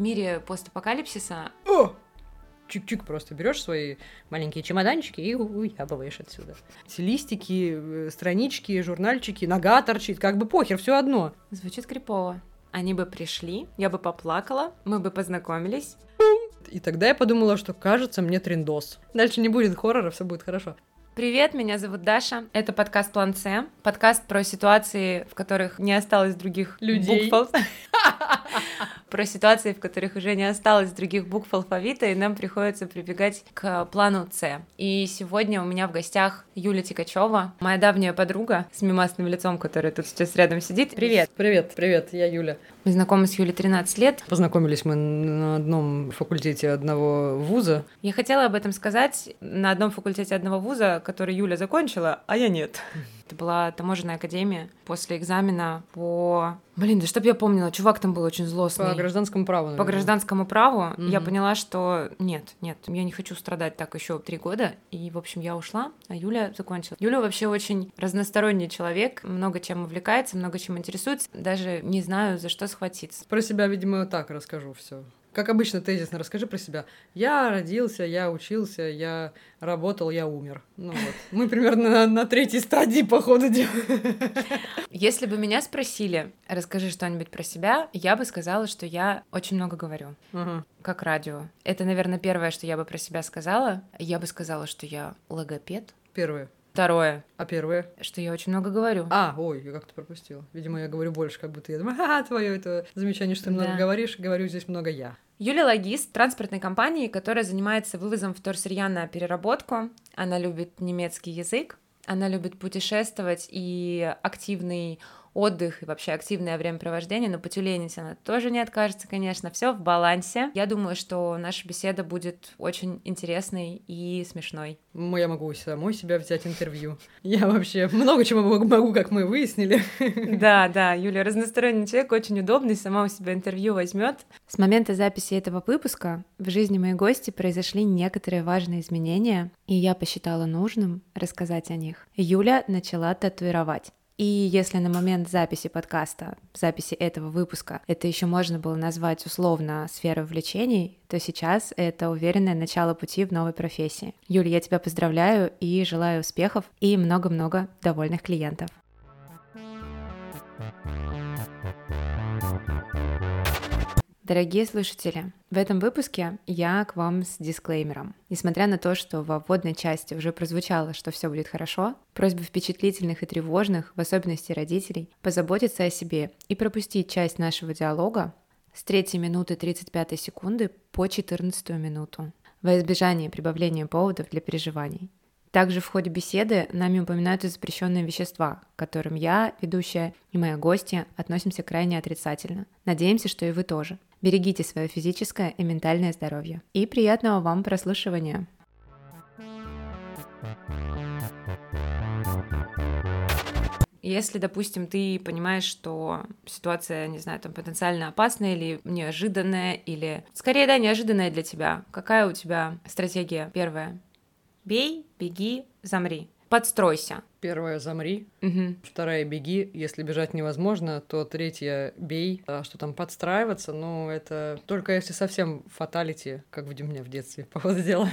мире постапокалипсиса... О! Чик-чик просто берешь свои маленькие чемоданчики и уябываешь отсюда. Эти листики, э, странички, журнальчики, нога торчит, как бы похер, все одно. Звучит крипово. Они бы пришли, я бы поплакала, мы бы познакомились. И тогда я подумала, что кажется мне трендос. Дальше не будет хоррора, все будет хорошо. Привет, меня зовут Даша. Это подкаст План С. Подкаст про ситуации, в которых не осталось других Людей. букв. Про ситуации, в которых уже не осталось других букв алфавита, и нам приходится прибегать к плану С. И сегодня у меня в гостях Юля Тикачева, моя давняя подруга с мимасным лицом, которая тут сейчас рядом сидит. Привет! Привет, привет, я Юля. Мы знакомы с Юлей 13 лет. Познакомились мы на одном факультете одного вуза. Я хотела об этом сказать на одном факультете одного вуза, который Юля закончила, а я нет. Это была таможенная академия после экзамена по... Блин, да чтоб я помнила, чувак там был очень злостный. По гражданскому праву. По наверное. гражданскому праву я Мгм. поняла, что нет, нет, я не хочу страдать так еще три года. И, в общем, я ушла, а Юля закончила. Юля вообще очень разносторонний человек, много чем увлекается, много чем интересуется. Даже не знаю, за что схватиться. Про себя, видимо, так расскажу все. Как обычно, тезисно расскажи про себя. Я родился, я учился, я работал, я умер. Ну вот. Мы примерно на, на третьей стадии, по ходу дела. Если бы меня спросили, расскажи что-нибудь про себя, я бы сказала, что я очень много говорю. Ага. Как радио. Это, наверное, первое, что я бы про себя сказала. Я бы сказала, что я логопед. Первое. Второе, А первое? что я очень много говорю. А, ой, я как-то пропустила. Видимо, я говорю больше, как будто я думаю, ага, твое это замечание, что ты много Да. говоришь, говорю здесь много я. Юлия Логист, транспортной компании, которая занимается вывозом вторсырья на переработку. Она любит немецкий язык, она любит путешествовать и активный отдых и вообще активное времяпровождение, но потюленить она тоже не откажется, конечно, все в балансе. Я думаю, что наша беседа будет очень интересной и смешной. Я могу самой себя взять интервью. Я вообще много чего могу, могу, как мы выяснили. Да, да, Юля разносторонний человек, очень удобный, сама у себя интервью возьмет. С момента записи этого выпуска в жизни моей гости произошли некоторые важные изменения, и я посчитала нужным рассказать о них. Юля начала татуировать. И если на момент записи подкаста, записи этого выпуска, это еще можно было назвать условно сферой увлечений, то сейчас это уверенное начало пути в новой профессии. Юля, я тебя поздравляю и желаю успехов и много-много довольных клиентов. Дорогие слушатели, в этом выпуске я к вам с дисклеймером. Несмотря на то, что во вводной части уже прозвучало, что все будет хорошо, просьба впечатлительных и тревожных, в особенности родителей, позаботиться о себе и пропустить часть нашего диалога с 3 минуты 35 секунды по 14 минуту во избежание прибавления поводов для переживаний. Также в ходе беседы нами упоминаются запрещенные вещества, к которым я, ведущая и моя гостья относимся крайне отрицательно. Надеемся, что и вы тоже. Берегите свое физическое и ментальное здоровье. И приятного вам прослушивания. Если, допустим, ты понимаешь, что ситуация, не знаю, там потенциально опасная или неожиданная, или скорее, да, неожиданная для тебя, какая у тебя стратегия первая? Бей, беги, замри. Подстройся. Первая замри, Мгм. вторая беги. Если бежать невозможно, то третья бей. А что там подстраиваться? Ну, это только если совсем фаталити, как в меня в детстве, по ходу дела.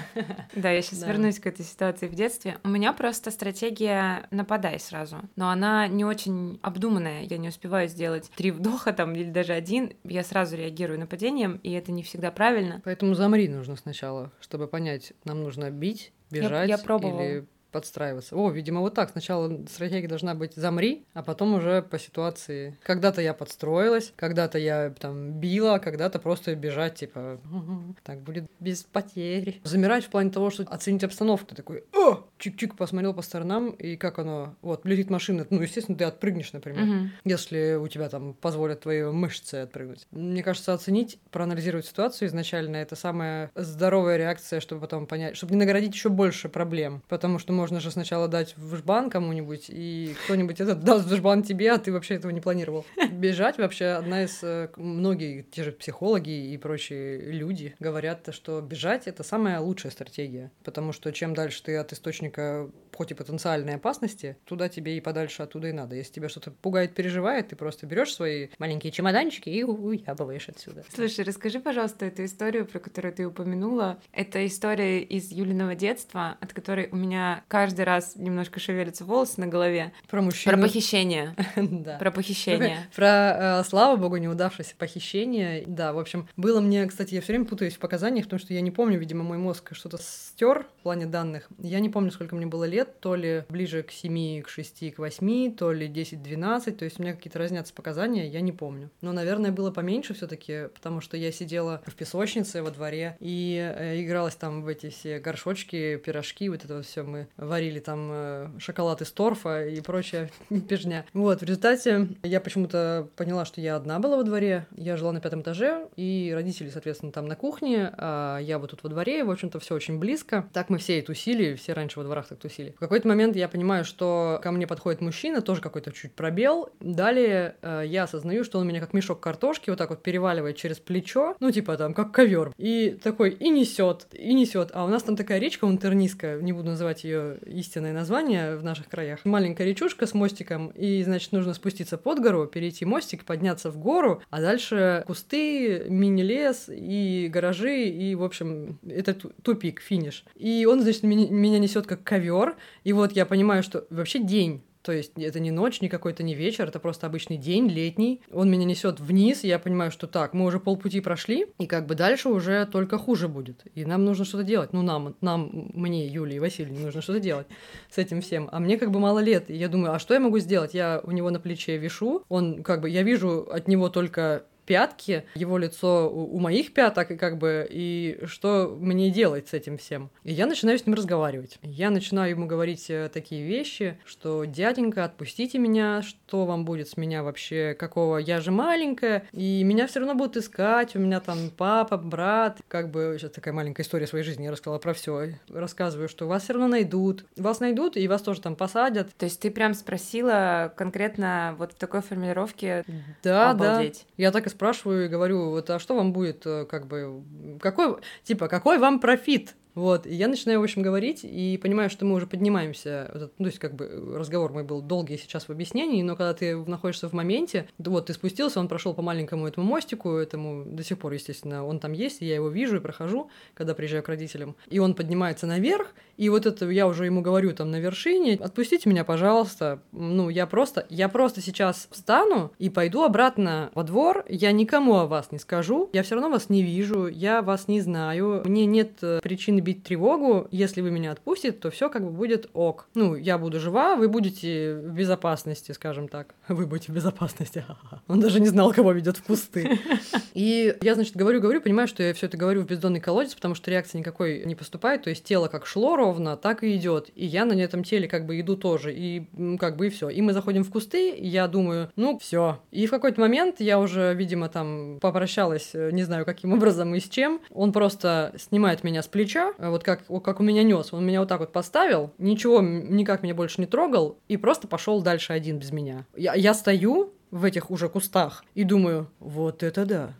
Да, я сейчас Да. вернусь к этой ситуации в детстве. У меня просто стратегия нападай сразу. Но она не очень обдуманная. Я не успеваю сделать три вдоха там или даже один. Я сразу реагирую нападением, и это не всегда правильно. Поэтому замри нужно сначала, чтобы понять, нам нужно бить, Я- бежать я пробовала. или подстраиваться. О, видимо, вот так. Сначала стратегия должна быть замри, а потом уже по ситуации. Когда-то я подстроилась, когда-то я там била, а когда-то просто бежать, типа, «Мгм, так будет без потерь. Замирать в плане того, что оценить обстановку. Ты такой, о, чик-чик, посмотрел по сторонам, и как оно, вот, летит машина, ну, естественно, ты отпрыгнешь, например Мгм. если у тебя там позволят твои мышцы отпрыгнуть. Мне кажется, оценить, проанализировать ситуацию изначально это самая здоровая реакция, чтобы потом понять, чтобы не наградить еще больше проблем. Потому что можно же сначала дать в жбан кому-нибудь, и кто-нибудь этот даст в жбан тебе, а ты вообще этого не планировал. Бежать вообще одна из... э, Многие, те же психологи и прочие люди говорят, что бежать — это самая лучшая стратегия. Потому что чем дальше ты от источника источника хоть и потенциальной опасности, туда тебе и подальше оттуда и надо. Если тебя что-то пугает, переживает, ты просто берешь свои маленькие чемоданчики и уябываешь отсюда. Слушай, расскажи, пожалуйста, эту историю, про которую ты упомянула. Это история из Юлиного детства, от которой у меня каждый раз немножко шевелятся волосы на голове. Про мужчину. Про похищение. Да. Про похищение. Про, э, слава богу, неудавшееся похищение. Да, в общем, было мне, кстати, я все время путаюсь в показаниях, потому что я не помню, видимо, мой мозг что-то стер в плане данных. Я не помню, сколько мне было лет, то ли ближе к 7, к 6, к 8, то ли 10-12, то есть у меня какие-то разнятся показания, я не помню. Но, наверное, было поменьше все таки потому что я сидела в песочнице во дворе и э, игралась там в эти все горшочки, пирожки, вот это вот все мы варили там э, шоколад из торфа и прочая пижня. Вот, в результате я почему-то поняла, что я одна была во дворе, я жила на пятом этаже, и родители, соответственно, там на кухне, а я вот тут во дворе, и, в общем-то, все очень близко. Так мы все и тусили, все раньше во дворах так тусили. В какой-то момент я понимаю, что ко мне подходит мужчина, тоже какой-то чуть пробел. Далее э, я осознаю, что он меня как мешок картошки вот так вот переваливает через плечо, ну, типа там, как ковер. И такой, и несет, и несет. А у нас там такая речка Унтернийская, не буду называть ее истинное название в наших краях. Маленькая речушка с мостиком, и, значит, нужно спуститься под гору, перейти мостик, подняться в гору, а дальше кусты, мини-лес и гаражи, и, в общем, это тупик, финиш. И он, значит, меня несет как ковер, и вот я понимаю, что вообще день. То есть это не ночь, не какой-то не вечер, это просто обычный день, летний. Он меня несет вниз, и я понимаю, что так, мы уже полпути прошли, и как бы дальше уже только хуже будет. И нам нужно что-то делать. Ну, нам, нам, мне, Юлии Васильевне, нужно что-то делать с этим всем. А мне как бы мало лет. И я думаю, а что я могу сделать? Я у него на плече вишу, он как бы, я вижу от него только пятки, его лицо у, у моих пяток, и как бы, и что мне делать с этим всем? И я начинаю с ним разговаривать. Я начинаю ему говорить э, такие вещи, что дяденька, отпустите меня, что вам будет с меня вообще, какого, я же маленькая, и меня все равно будут искать, у меня там папа, брат, как бы, сейчас такая маленькая история своей жизни, я рассказала про все, рассказываю, что вас все равно найдут, вас найдут, и вас тоже там посадят. То есть ты прям спросила конкретно вот в такой формулировке да, обалдеть. Да, я так и спрашиваю и говорю, вот, а что вам будет, э, как бы, какой, типа, какой вам профит? Вот, и я начинаю, в общем, говорить, и понимаю, что мы уже поднимаемся, ну, то есть, как бы, разговор мой был долгий сейчас в объяснении, но когда ты находишься в моменте, вот, ты спустился, он прошел по маленькому этому мостику, этому до сих пор, естественно, он там есть, и я его вижу и прохожу, когда приезжаю к родителям, и он поднимается наверх, и вот это я уже ему говорю там на вершине, отпустите меня, пожалуйста, ну, я просто, я просто сейчас встану и пойду обратно во двор, я никому о вас не скажу, я все равно вас не вижу, я вас не знаю, мне нет э, причины бить тревогу, если вы меня отпустите, то все как бы будет ок. Ну, я буду жива, вы будете в безопасности, скажем так. Вы будете в безопасности. Он даже не знал, кого ведет в кусты. И я, значит, говорю, говорю, понимаю, что я все это говорю в бездонный колодец, потому что реакции никакой не поступает, то есть тело как шло ровно, так и идет. И я на этом теле как бы иду тоже, и как бы и все. И мы заходим в кусты, и я думаю, ну, все. И в какой-то момент я уже, видимо, там попрощалась, не знаю, каким образом и с чем. Он просто снимает меня с плеча, Э, вот как, как у меня нес. Он меня вот так вот поставил, ничего никак меня больше не трогал, и просто пошел дальше один без меня. Я, я стою в этих уже кустах и думаю, вот это да.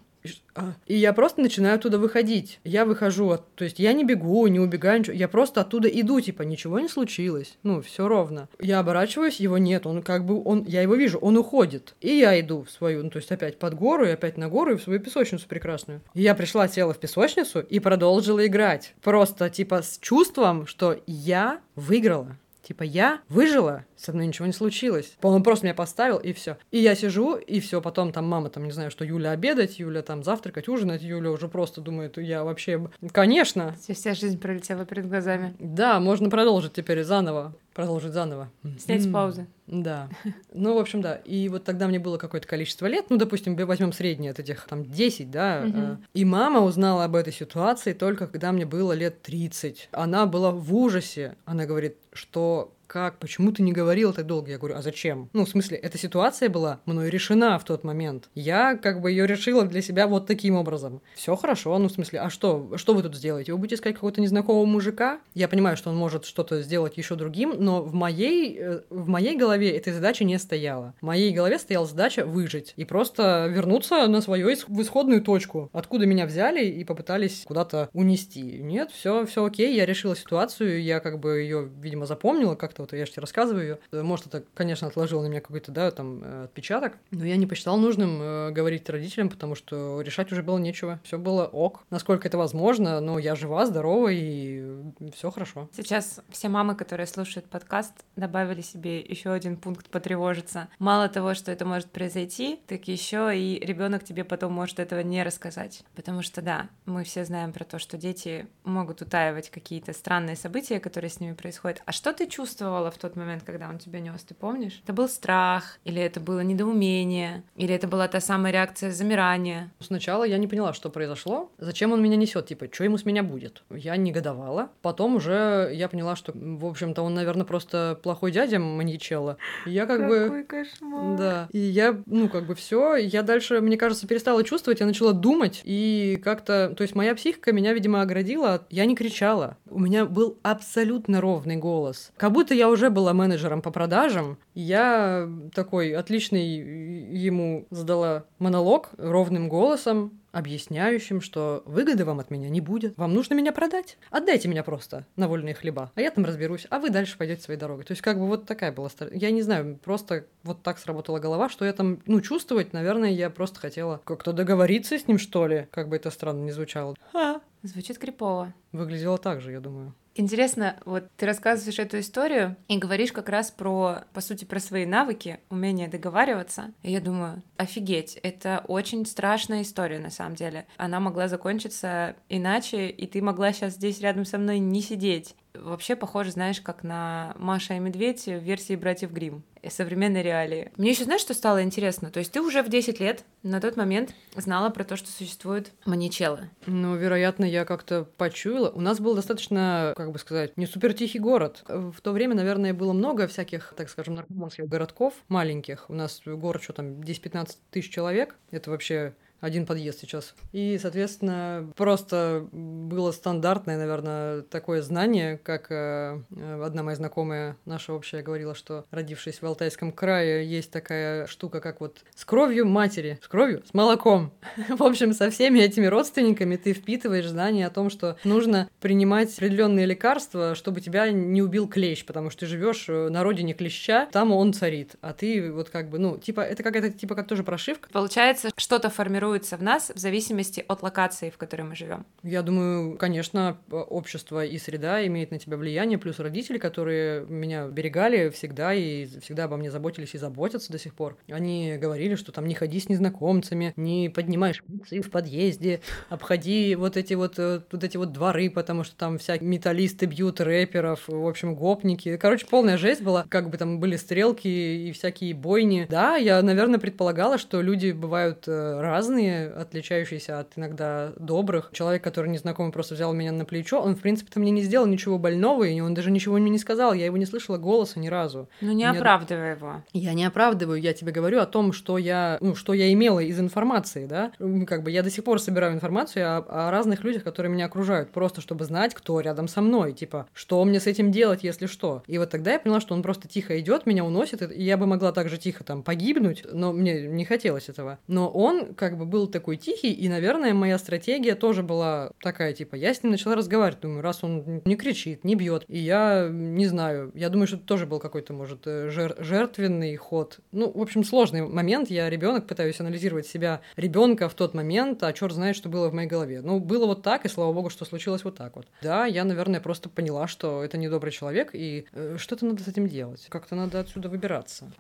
А, и я просто начинаю оттуда выходить. Я выхожу, то есть я не бегу, не убегаю, ничего. Я просто оттуда иду, типа, ничего не случилось. Ну, все ровно. Я оборачиваюсь, его нет, он как бы, он, я его вижу, он уходит. И я иду в свою, ну, то есть опять под гору, и опять на гору, и в свою песочницу прекрасную. И я пришла, села в песочницу и продолжила играть. Просто, типа, с чувством, что я выиграла. Типа, я выжила, со мной ничего не случилось. Он просто меня поставил, и все. И я сижу, и все. Потом там мама, там, не знаю, что Юля обедать, Юля там завтракать, ужинать. Юля уже просто думает, я вообще... Конечно. Вся жизнь пролетела перед глазами. Да, можно продолжить теперь заново. Продолжить заново. Снять с паузы. Да. Ну, в общем, да. И вот тогда мне было какое-то количество лет, ну, допустим, возьмем среднее от этих там 10, да. Угу. И мама узнала об этой ситуации только когда мне было лет 30. Она была в ужасе. Она говорит, что как, почему ты не говорила так долго? Я говорю, а зачем? Ну, в смысле, эта ситуация была мной решена в тот момент. Я как бы ее решила для себя вот таким образом. Все хорошо, ну, в смысле, а что, что вы тут сделаете? Вы будете искать какого-то незнакомого мужика? Я понимаю, что он может что-то сделать еще другим, но в моей, э, в моей голове этой задачи не стояла. В моей голове стояла задача выжить и просто вернуться на свою в исходную точку, откуда меня взяли и попытались куда-то унести. Нет, все, все окей, я решила ситуацию, я как бы ее, видимо, запомнила как-то, вот я же тебе рассказываю ее. Может, это, конечно, отложило на меня какой-то, да, там, э, отпечаток, но я не посчитал нужным э, говорить родителям, потому что решать уже было нечего. Все было ок, насколько это возможно, но я жива, здорова и все хорошо. Сейчас все мамы, которые слушают подкаст, добавили себе еще один пункт потревожиться. Мало того, что это может произойти, так еще и ребенок тебе потом может этого не рассказать. Потому что, да, мы все знаем про то, что дети могут утаивать какие-то странные события, которые с ними происходят. А что ты чувствовала в тот момент, когда он тебя нес, ты помнишь? Это был страх, или это было недоумение, или это была та самая реакция замирания? Сначала я не поняла, что произошло, зачем он меня несет, типа, что ему с меня будет. Я негодовала. Потом уже я поняла, что, в общем-то, он, наверное, просто плохой дядя маньячела. Я как Какой бы... кошмар. Да. И я, ну, как бы все. Я дальше, мне кажется, перестала чувствовать, я начала думать, и как-то... То есть моя психика меня, видимо, оградила. Я не кричала. У меня был абсолютно ровный голос. Как будто я уже была менеджером по продажам. Я такой отличный ему задала монолог ровным голосом, объясняющим, что выгоды вам от меня не будет. Вам нужно меня продать. Отдайте меня просто на вольные хлеба, а я там разберусь, а вы дальше пойдете своей дорогой. То есть как бы вот такая была... Я не знаю, просто вот так сработала голова, что я там, ну, чувствовать, наверное, я просто хотела как-то договориться с ним, что ли, как бы это странно не звучало. Ха. Звучит крипово. Выглядело так же, я думаю. Интересно, вот ты рассказываешь эту историю и говоришь как раз про, по сути, про свои навыки, умение договариваться. И я думаю, офигеть, это очень страшная история на самом деле. Она могла закончиться иначе, и ты могла сейчас здесь рядом со мной не сидеть вообще похоже, знаешь, как на Маша и Медведь в версии «Братьев Грим современной реалии. Мне еще знаешь, что стало интересно? То есть ты уже в 10 лет на тот момент знала про то, что существует маничелло. Ну, вероятно, я как-то почуяла. У нас был достаточно, как бы сказать, не супер тихий город. В то время, наверное, было много всяких, так скажем, наркоманских городков маленьких. У нас город, что там, 10-15 тысяч человек. Это вообще один подъезд сейчас. И, соответственно, просто было стандартное, наверное, такое знание, как э, одна моя знакомая наша общая говорила, что родившись в Алтайском крае, есть такая штука, как вот с кровью матери, с кровью, с молоком. В общем, со всеми этими родственниками ты впитываешь знание о том, что нужно принимать определенные лекарства, чтобы тебя не убил клещ, потому что ты живешь э, на родине клеща, там он царит, а ты вот как бы, ну, типа, это какая-то, типа, как тоже прошивка. Получается, что-то формирует формируется в нас в зависимости от локации, в которой мы живем. Я думаю, конечно, общество и среда имеет на тебя влияние, плюс родители, которые меня берегали всегда и всегда обо мне заботились и заботятся до сих пор. Они говорили, что там не ходи с незнакомцами, не поднимай шприцы в подъезде, обходи вот эти вот, э, вот эти вот дворы, потому что там всякие металлисты бьют рэперов, в общем, гопники. Короче, полная жесть была, как бы там были стрелки и всякие бойни. Да, я, наверное, предполагала, что люди бывают э, разные, разные, отличающиеся от иногда добрых. Человек, который незнакомый просто взял меня на плечо, он, в принципе-то, мне не сделал ничего больного, и он даже ничего мне не сказал. Я его не слышала голоса ни разу. Ну, не Мне... оправдывай его. Я не оправдываю, я тебе говорю о том, что я, ну, что я имела из информации, да. Как бы я до сих пор собираю информацию о, о разных людях, которые меня окружают, просто чтобы знать, кто рядом со мной, типа, что мне с этим делать, если что. И вот тогда я поняла, что он просто тихо идет, меня уносит, и я бы могла также тихо там погибнуть, но мне не хотелось этого. Но он как бы был такой тихий, и, наверное, моя стратегия тоже была такая, типа, я с ним начала разговаривать, думаю, раз он не кричит, не бьет, и я не знаю, я думаю, что это тоже был какой-то, может, э, жер жертвенный ход. Ну, в общем, сложный момент, я ребенок пытаюсь анализировать себя ребенка в тот момент, а черт знает, что было в моей голове. Ну, было вот так, и слава богу, что случилось вот так вот. Да, я, наверное, просто поняла, что это недобрый человек, и э, что-то надо с этим делать, как-то надо отсюда выбираться.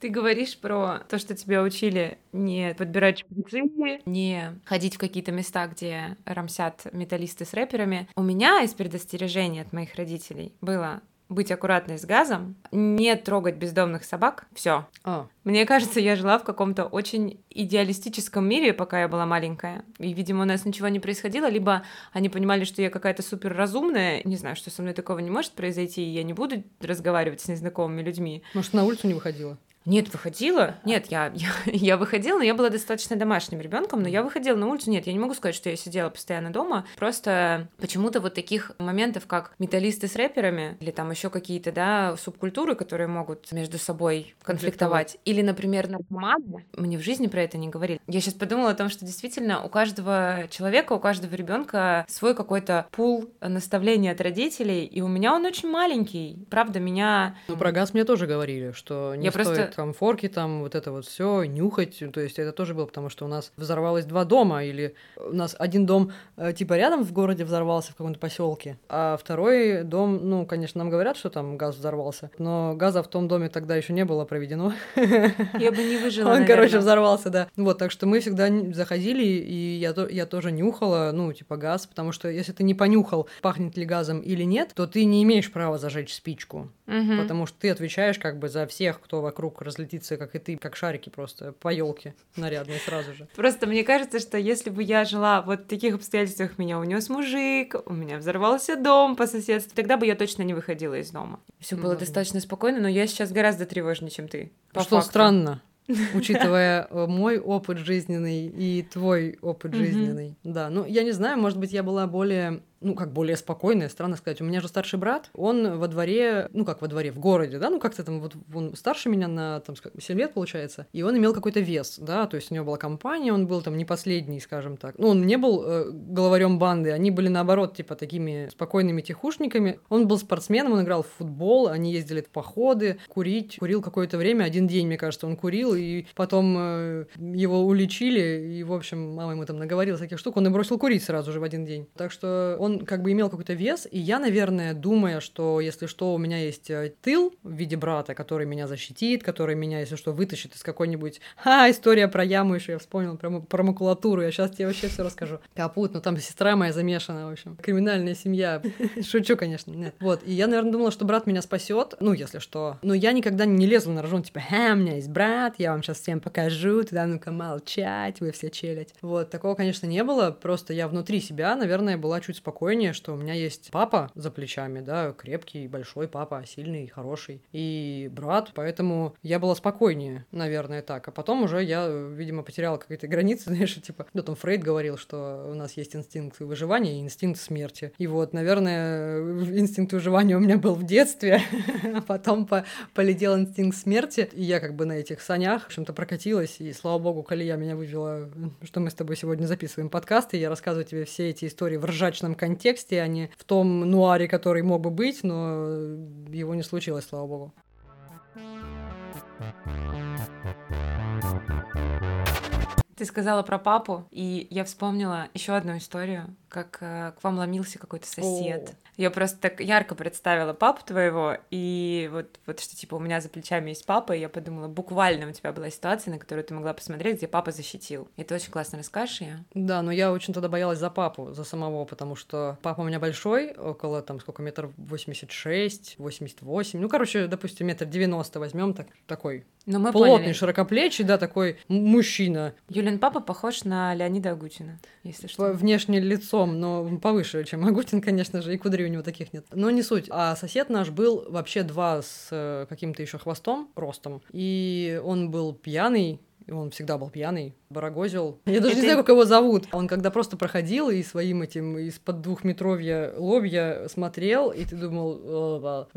Ты говоришь про то, что тебя учили не подбирать шприцы, не ходить в какие-то места, где рамсят металлисты с рэперами. У меня из предостережений от моих родителей было быть аккуратной с газом, не трогать бездомных собак. Все. А, Мне кажется, я жила в каком-то очень идеалистическом мире, пока я была маленькая. И, видимо, у нас ничего не происходило. Либо они понимали, что я какая-то супер разумная. Не знаю, что со мной такого не может произойти, и я не буду разговаривать с незнакомыми людьми. может, на улицу не выходила? Нет, выходила. Нет, я, я, я выходила, но я была достаточно домашним ребенком, но я выходила на улицу. Нет, я не могу сказать, что я сидела постоянно дома. Просто почему-то вот таких моментов, как металлисты с рэперами, или там еще какие-то, да, субкультуры, которые могут между собой конфликтовать. Или, например, наркоманы. Мне в жизни про это не говорили. Я сейчас подумала о том, что действительно у каждого человека, у каждого ребенка свой какой-то пул наставлений от родителей, и у меня он очень маленький. Правда, меня... Ну, про газ мне тоже говорили, что не Я стоит просто- там форки, там вот это вот все нюхать. То есть это тоже было, потому что у нас взорвалось два дома, или у нас один дом э, типа рядом в городе взорвался в каком-то поселке, а второй дом, ну, конечно, нам говорят, что там газ взорвался, но газа в том доме тогда еще не было проведено. Я бы не выжила, Он, наверное. короче, взорвался, да. Вот, так что мы всегда заходили, и я, я тоже нюхала, ну, типа, газ, потому что если ты не понюхал, пахнет ли газом или нет, то ты не имеешь права зажечь спичку. Мгм. Потому что ты отвечаешь как бы за всех, кто вокруг разлетится, как и ты, как шарики просто по елке нарядные сразу же. Просто мне кажется, что если бы я жила вот в таких обстоятельствах, меня унес мужик, у меня взорвался дом по соседству, тогда бы я точно не выходила из дома. Все было достаточно спокойно, но я сейчас гораздо тревожнее, чем ты. по что факту. странно, учитывая э, мой опыт жизненный и твой опыт жизненный. Да, ну я не знаю, может быть, я была более, ну как более спокойная, странно сказать. У меня же старший брат, он во дворе, ну как во дворе, в городе, да, ну как-то там вот он старше меня на там ска- 7 лет получается, и он имел какой-то вес, да, то есть у него была компания, он был там не последний, скажем так. Ну он не был э, главарем банды, они были наоборот типа такими спокойными тихушниками. Он был спортсменом, он играл в футбол, они ездили в походы, курить, курил какое-то время, один день, мне кажется, он курил, и потом э, его уличили, и, в общем, мама ему там наговорила всяких штук, он и бросил курить сразу же в один день. Так что он как бы имел какой-то вес, и я, наверное, думая, что если что, у меня есть э, тыл в виде брата, который меня защитит, который меня, если что, вытащит из какой-нибудь... Ха, история про яму еще я вспомнил, про, про макулатуру, я сейчас тебе вообще все расскажу. Капут, ну там сестра моя замешана, в общем. Криминальная семья. Шучу, конечно, нет. Вот, и я, наверное, думала, что брат меня спасет, ну, если что. Но я никогда не лезла на рожон, типа, ха, у меня есть брат, я вам сейчас всем покажу, тогда ну-ка молчать, вы все челять. Вот, такого, конечно, не было, просто я внутри себя, наверное, была чуть спокойнее, что у меня есть папа за плечами, да, крепкий, большой папа, сильный, хороший, и брат, поэтому я была спокойнее, наверное, так. А потом уже я, видимо, потеряла какие-то границы, знаешь, типа, ну, там Фрейд говорил, что у нас есть инстинкт выживания и инстинкт смерти. И вот, наверное, инстинкт выживания у меня был в детстве, а потом по- полетел инстинкт смерти, и я как бы на этих санях, в общем-то, прокатилась, и слава богу, Калия меня вывела, что мы с тобой сегодня записываем подкаст, и я рассказываю тебе все эти истории в ржачном контексте, а не в том нуаре, который мог бы быть, но его не случилось, слава богу. Ты сказала про папу, и я вспомнила еще одну историю, как э, к вам ломился какой-то сосед. О. Я просто так ярко представила папу твоего, и вот, вот что типа у меня за плечами есть папа, и я подумала, буквально у тебя была ситуация, на которую ты могла посмотреть, где папа защитил. И ты очень классно расскажешь ее. Да, но я очень тогда боялась за папу, за самого, потому что папа у меня большой, около там сколько метров 86, 88, ну, короче, допустим, метр 90 возьмем, так, такой Но мы плотный, поняли. широкоплечий, да, такой мужчина, Юлин папа похож на Леонида Агутина, если что. По- внешне лицом, но повыше, чем Агутин, конечно же, и кудрей у него таких нет. Но не суть. А сосед наш был вообще два с э, каким-то еще хвостом, ростом, и он был пьяный, и он всегда был пьяный, барагозил. Я даже не знаю, как его зовут. Он когда просто проходил и своим этим из-под двухметровья лобья смотрел, и ты думал,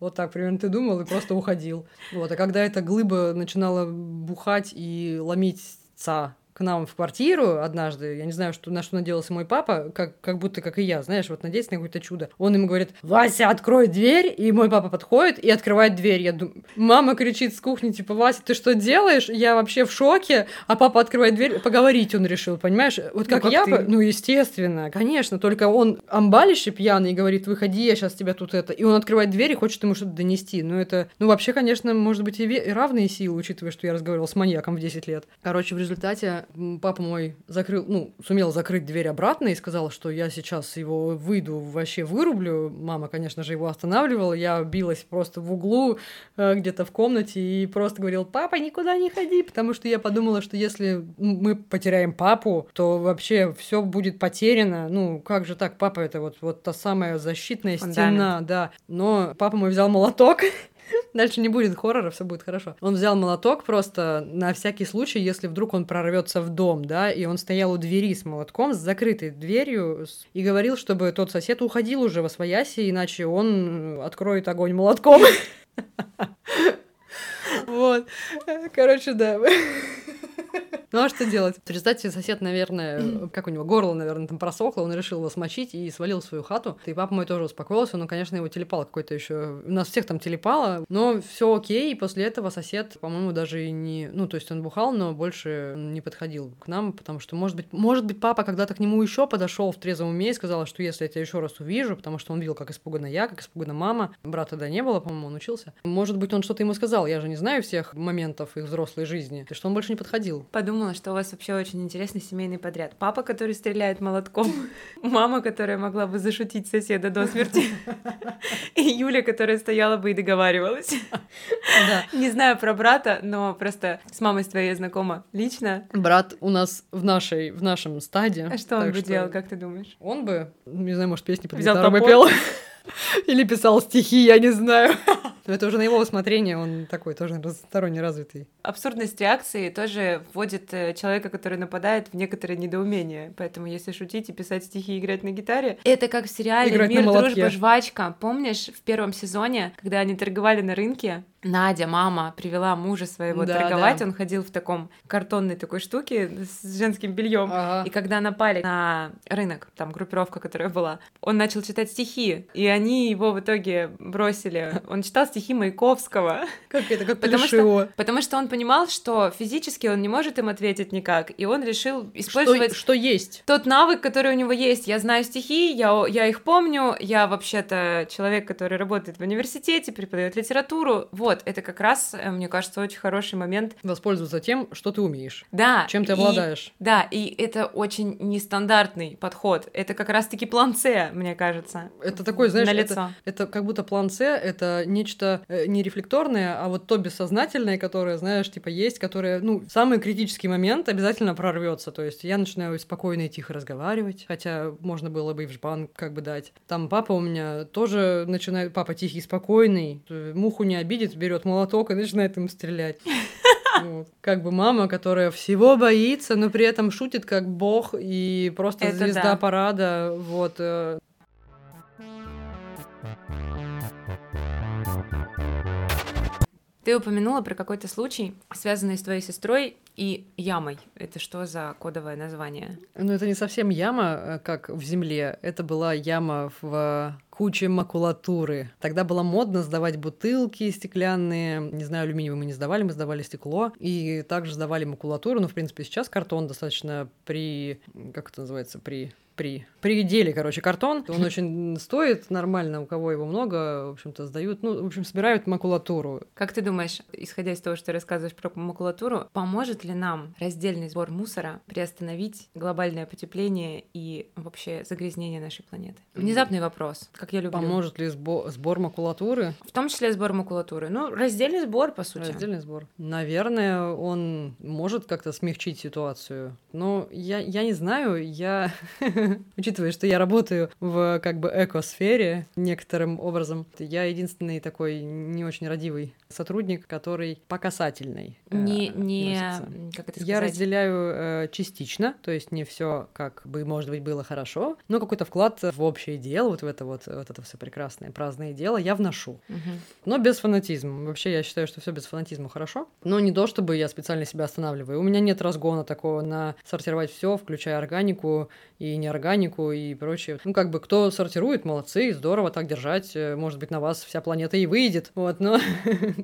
вот так примерно ты думал, и просто уходил. Вот. А когда эта глыба начинала бухать и ломиться к нам в квартиру однажды, я не знаю, что, на что надеялся мой папа, как, как будто как и я, знаешь, вот надеяться на какое-то чудо. Он ему говорит, Вася, открой дверь, и мой папа подходит и открывает дверь. Я думаю, мама кричит с кухни, типа, Вася, ты что делаешь? Я вообще в шоке, а папа открывает дверь, поговорить он решил, понимаешь? Вот как, как я, ты. ну, естественно, конечно, только он амбалище пьяный и говорит, выходи, я сейчас тебя тут это, и он открывает дверь и хочет ему что-то донести. Ну, это, ну, вообще, конечно, может быть, и, ве- и равные силы, учитывая, что я разговаривала с маньяком в 10 лет. Короче, в результате папа мой закрыл, ну, сумел закрыть дверь обратно и сказал, что я сейчас его выйду, вообще вырублю. Мама, конечно же, его останавливала. Я билась просто в углу э, где-то в комнате и просто говорил, папа, никуда не ходи, потому что я подумала, что если мы потеряем папу, то вообще все будет потеряно. Ну, как же так, папа это вот, вот та самая защитная Фундамент. стена, да. Но папа мой взял молоток Дальше не будет хоррора, все будет хорошо. Он взял молоток просто на всякий случай, если вдруг он прорвется в дом, да, и он стоял у двери с молотком, с закрытой дверью, и говорил, чтобы тот сосед уходил уже во свояси, иначе он откроет огонь молотком. Вот. Короче, да. Ну а что делать? В результате сосед, наверное, как у него горло, наверное, там просохло, он решил его смочить и свалил в свою хату. И папа мой тоже успокоился, но, конечно, его телепал какой-то еще. У нас всех там телепало, но все окей. И после этого сосед, по-моему, даже и не. Ну, то есть он бухал, но больше не подходил к нам, потому что, может быть, может быть, папа когда-то к нему еще подошел в трезвом уме и сказал, что если я тебя еще раз увижу, потому что он видел, как испугана я, как испугана мама. Брата тогда не было, по-моему, он учился. Может быть, он что-то ему сказал. Я же не знаю всех моментов их взрослой жизни, что он больше не подходил. Подумал подумала, что у вас вообще очень интересный семейный подряд. Папа, который стреляет молотком, мама, которая могла бы зашутить соседа до смерти, и Юля, которая стояла бы и договаривалась. Не знаю про брата, но просто с мамой твоей знакома лично. Брат у нас в нашей в нашем стаде. А что он бы делал, как ты думаешь? Он бы, не знаю, может, песни под гитару бы пел. Или писал стихи, я не знаю. Но это уже на его усмотрение, он такой тоже разносторонне развитый. Абсурдность реакции тоже вводит э, человека, который нападает, в некоторое недоумение. Поэтому если шутить и писать стихи и играть на гитаре, это как в сериале Играть «Мир, дружба, жвачка». Помнишь, в первом сезоне, когда они торговали на рынке, Надя, мама, привела мужа своего да, торговать. Да. Он ходил в таком картонной такой штуке с женским бельем. Ага. И когда напали на рынок, там группировка, которая была, он начал читать стихи, и они его в итоге бросили. Он читал стихи Маяковского. Как это, как потому что, потому что он понимал, что физически он не может им ответить никак, и он решил использовать... Что, что есть? Тот навык, который у него есть. Я знаю стихи, я, я их помню, я вообще-то человек, который работает в университете, преподает литературу, вот, это как раз, э, мне кажется, очень хороший момент. Воспользоваться тем, что ты умеешь. Да. Чем ты обладаешь. И, да, и это очень нестандартный подход. Это как раз-таки план С, мне кажется. Это такой, знаешь, это, это как будто план С, это нечто э, не рефлекторное, а вот то бессознательное, которое, знаешь, типа есть, которое, ну, самый критический момент обязательно прорвется. То есть я начинаю спокойно и тихо разговаривать, хотя можно было бы и в жбан как бы дать. Там папа у меня тоже начинает, папа тихий, спокойный, муху не обидит, берет молоток и начинает им стрелять. Вот. Как бы мама, которая всего боится, но при этом шутит как бог и просто Это звезда да. парада. Вот. Ты упомянула про какой-то случай, связанный с твоей сестрой и ямой. Это что за кодовое название? Ну, это не совсем яма, э, как в земле. Это была яма в куче макулатуры. Тогда было модно сдавать бутылки стеклянные. Не знаю, алюминиевые мы не сдавали, мы сдавали стекло. И также сдавали макулатуру. Но, в принципе, сейчас картон достаточно при... Как это называется? При при пределе, короче, картон. Он очень стоит нормально, у кого его много, в общем-то, сдают, ну, в общем, собирают макулатуру. Как ты думаешь, исходя из того, что ты рассказываешь про макулатуру, поможет ли нам раздельный сбор мусора приостановить глобальное потепление и вообще загрязнение нашей планеты? Внезапный вопрос, как я люблю. Поможет ли сбор, сбор макулатуры? В том числе сбор макулатуры. Ну, раздельный сбор, по сути. Раздельный сбор. Наверное, он может как-то смягчить ситуацию. Но я, я не знаю, я учитывая, что я работаю в как бы экосфере некоторым образом, я единственный такой не очень родивый сотрудник, который по касательной. Э, не, не, как это сказать? Я разделяю э, частично, то есть не все как бы, может быть, было хорошо, но какой-то вклад в общее дело, вот в это вот, вот это все прекрасное праздное дело я вношу. Угу. Но без фанатизма. Вообще я считаю, что все без фанатизма хорошо. Но не то, чтобы я специально себя останавливаю. У меня нет разгона такого на сортировать все, включая органику и неорганику и прочее. Ну, как бы, кто сортирует, молодцы, здорово так держать. Э, может быть, на вас вся планета и выйдет. Вот, но...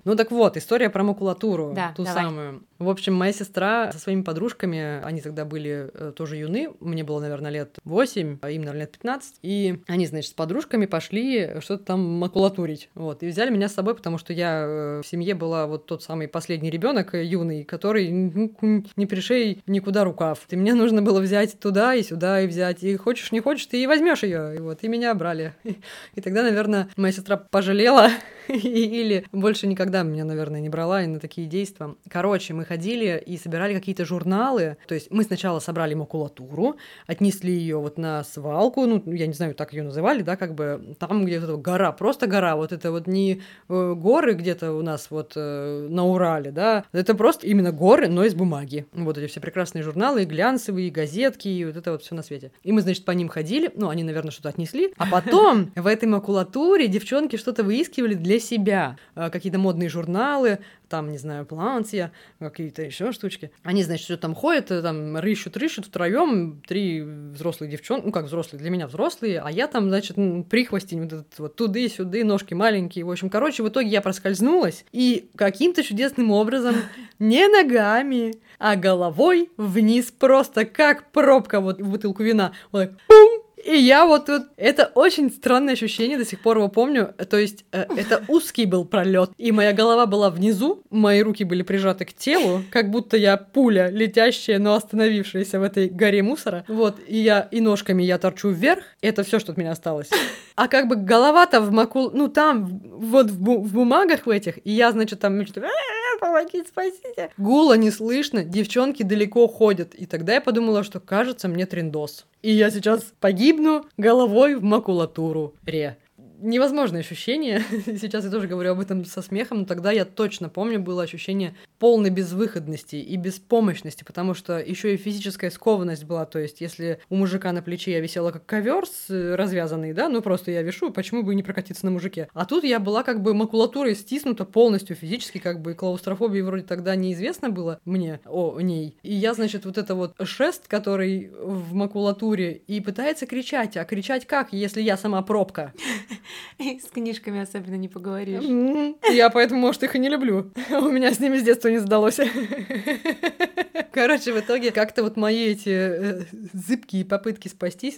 Ну, так вот, история про макулатуру. Да, ту самую. В общем, моя сестра со своими подружками, они тогда были э, тоже юны, мне было, наверное, лет 8, а им, наверное, лет 15, и они, значит, с подружками пошли что-то там макулатурить, вот, и взяли меня с собой, потому что я э, в семье была вот тот самый последний ребенок юный, который не пришей никуда рукав. И мне нужно было взять туда и сюда и взять, и хочешь, не хочешь, ты и возьмешь ее, и вот, и меня брали. И тогда, наверное, моя сестра пожалела, или больше никогда меня, наверное, не брала и на такие действия. Короче, мы ходили и собирали какие-то журналы. То есть мы сначала собрали макулатуру, отнесли ее вот на свалку, ну, я не знаю, так ее называли, да, как бы там где-то гора, просто гора, вот это вот не э, горы где-то у нас вот э, на Урале, да, это просто именно горы, но из бумаги. Вот эти все прекрасные журналы, и глянцевые, и газетки, и вот это вот все на свете. И мы, значит, по ним ходили, ну, они, наверное, что-то отнесли, а потом в этой макулатуре девчонки что-то выискивали для себя. Э, какие-то модные журналы, там, не знаю, платья, какие-то еще штучки. Они, значит, что там ходят, э, там рыщут, рыщут втроем, три взрослые девчонки, ну как взрослые, для меня взрослые, а я там, значит, прихвостень вот этот вот туды-сюды, ножки маленькие. В общем, короче, в итоге я проскользнулась и каким-то чудесным образом не ногами, а головой вниз просто как пробка вот в бутылку вина. Вот так, пум! И я вот, вот это очень странное ощущение, до сих пор его помню. То есть э, это узкий был пролет, и моя голова была внизу, мои руки были прижаты к телу, как будто я пуля, летящая, но остановившаяся в этой горе мусора. Вот, и я и ножками я торчу вверх. Это все, что от меня осталось. А как бы голова-то в макул, ну там, вот в, бу- в бумагах в этих, и я, значит, там помогите, спасите. Гула не слышно, девчонки далеко ходят. И тогда я подумала, что кажется мне трендос. И я сейчас погибну головой в макулатуру. Ре невозможное ощущение. Сейчас я тоже говорю об этом со смехом, но тогда я точно помню, было ощущение полной безвыходности и беспомощности, потому что еще и физическая скованность была. То есть, если у мужика на плече я висела как ковер с э, развязанный, да, ну просто я вешу, почему бы и не прокатиться на мужике. А тут я была как бы макулатурой стиснута полностью физически, как бы клаустрофобии вроде тогда неизвестно было мне о ней. И я, значит, вот это вот шест, который в макулатуре, и пытается кричать. А кричать как, если я сама пробка? С книжками особенно не поговоришь. Я поэтому, может, их и не люблю. У меня с ними с детства не сдалось. Короче, в итоге как-то вот мои эти э, зыбкие попытки спастись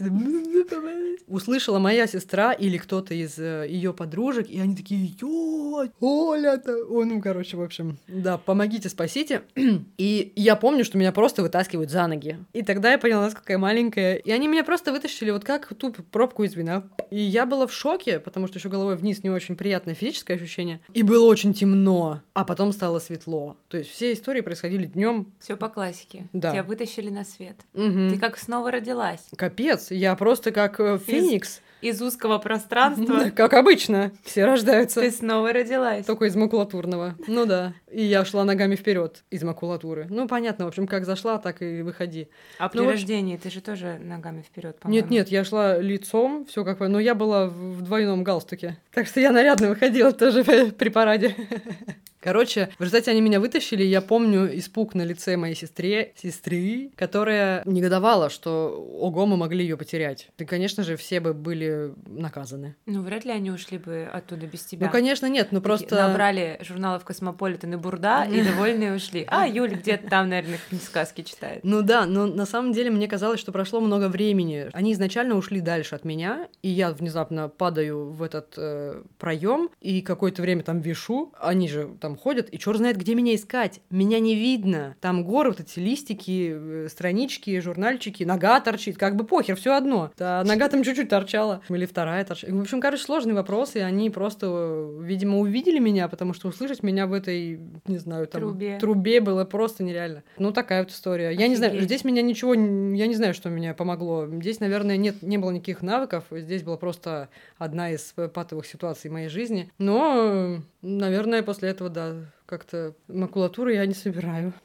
услышала моя сестра или кто-то из э, ее подружек, и они такие, ё, Оля-то, о, ну, короче, в общем, да, помогите, спасите. И я помню, что меня просто вытаскивают за ноги. И тогда я поняла, насколько я маленькая. И они меня просто вытащили вот как ту пробку из вина. И я была в шоке, потому что еще головой вниз не очень приятное физическое ощущение. И было очень темно, а потом стало светло. То есть все истории происходили днем. Все по классике. Да. Тебя вытащили на свет. Угу. Ты как снова родилась. Капец, я просто как э, феникс. Из, из узкого пространства. Как обычно, все рождаются. Ты снова родилась. Только из макулатурного. Ну да. И я шла ногами вперед из макулатуры. Ну понятно, в общем, как зашла, так и выходи. А при Ну, в общем- рождении ты же тоже ногами вперед, Нет, нет, я шла лицом, все как бы, но я была в двойном галстуке. Так что я нарядно выходила тоже при параде. Короче, в результате они меня вытащили, я помню испуг на лице моей сестре, сестры, которая негодовала, что ого, мы могли ее потерять. И, конечно же, все бы были наказаны. Ну, вряд ли они ушли бы оттуда без тебя. Ну, конечно, нет, ну Такие просто... Набрали журналов «Космополитен» и «Бурда» и довольные ушли. А, Юля где-то там, наверное, сказки читает. Ну да, но на самом деле мне казалось, что прошло много времени. Они изначально ушли дальше от меня, и я внезапно падаю в этот проем, и какое-то время там вишу. Они же там ходят, и черт знает, где меня искать. Меня не видно. Там горы, вот эти листики, э, странички, журнальчики, нога торчит, как бы похер, все одно. Да, нога там чуть-чуть торчала, или вторая торчала. В общем, короче, сложный вопрос, и они просто, э, видимо, увидели меня, потому что услышать меня в этой, не знаю, там... Трубе. трубе было просто нереально. Ну, такая вот история. Я не знаю, Офигеть. здесь меня ничего, я не знаю, что меня помогло. Здесь, наверное, нет, не было никаких навыков. Здесь была просто одна из э, патовых ситуаций моей жизни. Но, наверное, после этого, да, как-то макулатуру я не собираю.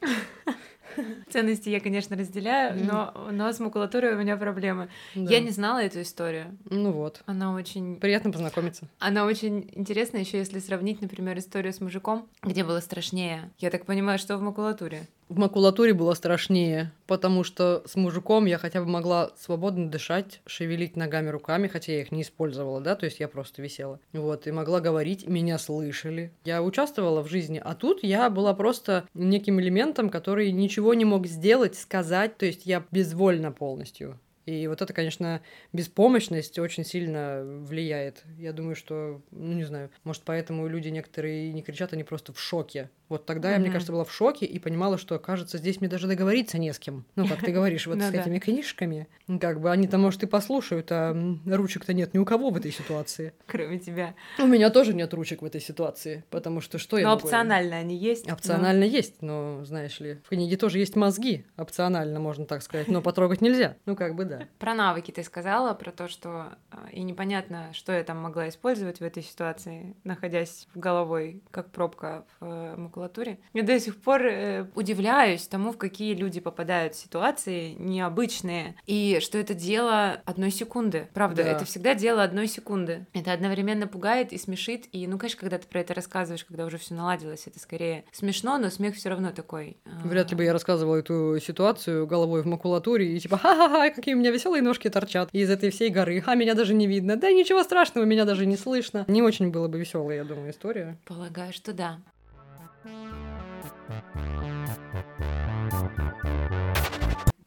Ценности я, конечно, разделяю, но, но с макулатурой у меня проблемы. Да. Я не знала эту историю. Ну вот. Она очень Приятно познакомиться. Она очень интересна, еще если сравнить, например, историю с мужиком, где было страшнее. Я так понимаю, что в макулатуре. В макулатуре было страшнее, потому что с мужиком я хотя бы могла свободно дышать, шевелить ногами, руками, хотя я их не использовала, да, то есть я просто висела. Вот, и могла говорить, меня слышали. Я участвовала в жизни, а тут я была просто неким элементом, который ничего не мог сделать, сказать, то есть я безвольна полностью. И вот это, конечно, беспомощность очень сильно влияет. Я думаю, что, ну не знаю, может, поэтому люди некоторые не кричат, они просто в шоке вот тогда mm-hmm. я, мне кажется, была в шоке и понимала, что, кажется, здесь мне даже договориться не с кем. Ну, как ты говоришь, вот ну с этими книжками. Как бы они-то, может, и послушают, а ручек-то нет ни у кого в этой ситуации. Кроме тебя. У меня тоже нет ручек в этой ситуации, потому что что я Но опционально они есть. Опционально есть, но, знаешь ли, в книге тоже есть мозги, опционально, можно так сказать, но потрогать нельзя. Ну, как бы да. Про навыки ты сказала, про то, что а, и непонятно, что я там могла использовать в этой ситуации, находясь в головой, как пробка в э, макулатуре. Я до сих пор э, удивляюсь тому, в какие люди попадают в ситуации необычные, и что это дело одной секунды. Правда, да. это всегда дело одной секунды. Это одновременно пугает и смешит, и, ну, конечно, когда ты про это рассказываешь, когда уже все наладилось, это скорее смешно, но смех все равно такой. А, Вряд ли бы я рассказывала эту ситуацию головой в макулатуре, и типа, ха-ха-ха, какие у меня веселые ножки торчат из этой всей горы, а меня даже не видно. Да ничего страшного, меня даже не слышно. Не очень было бы веселая, я думаю, история. Полагаю, что да.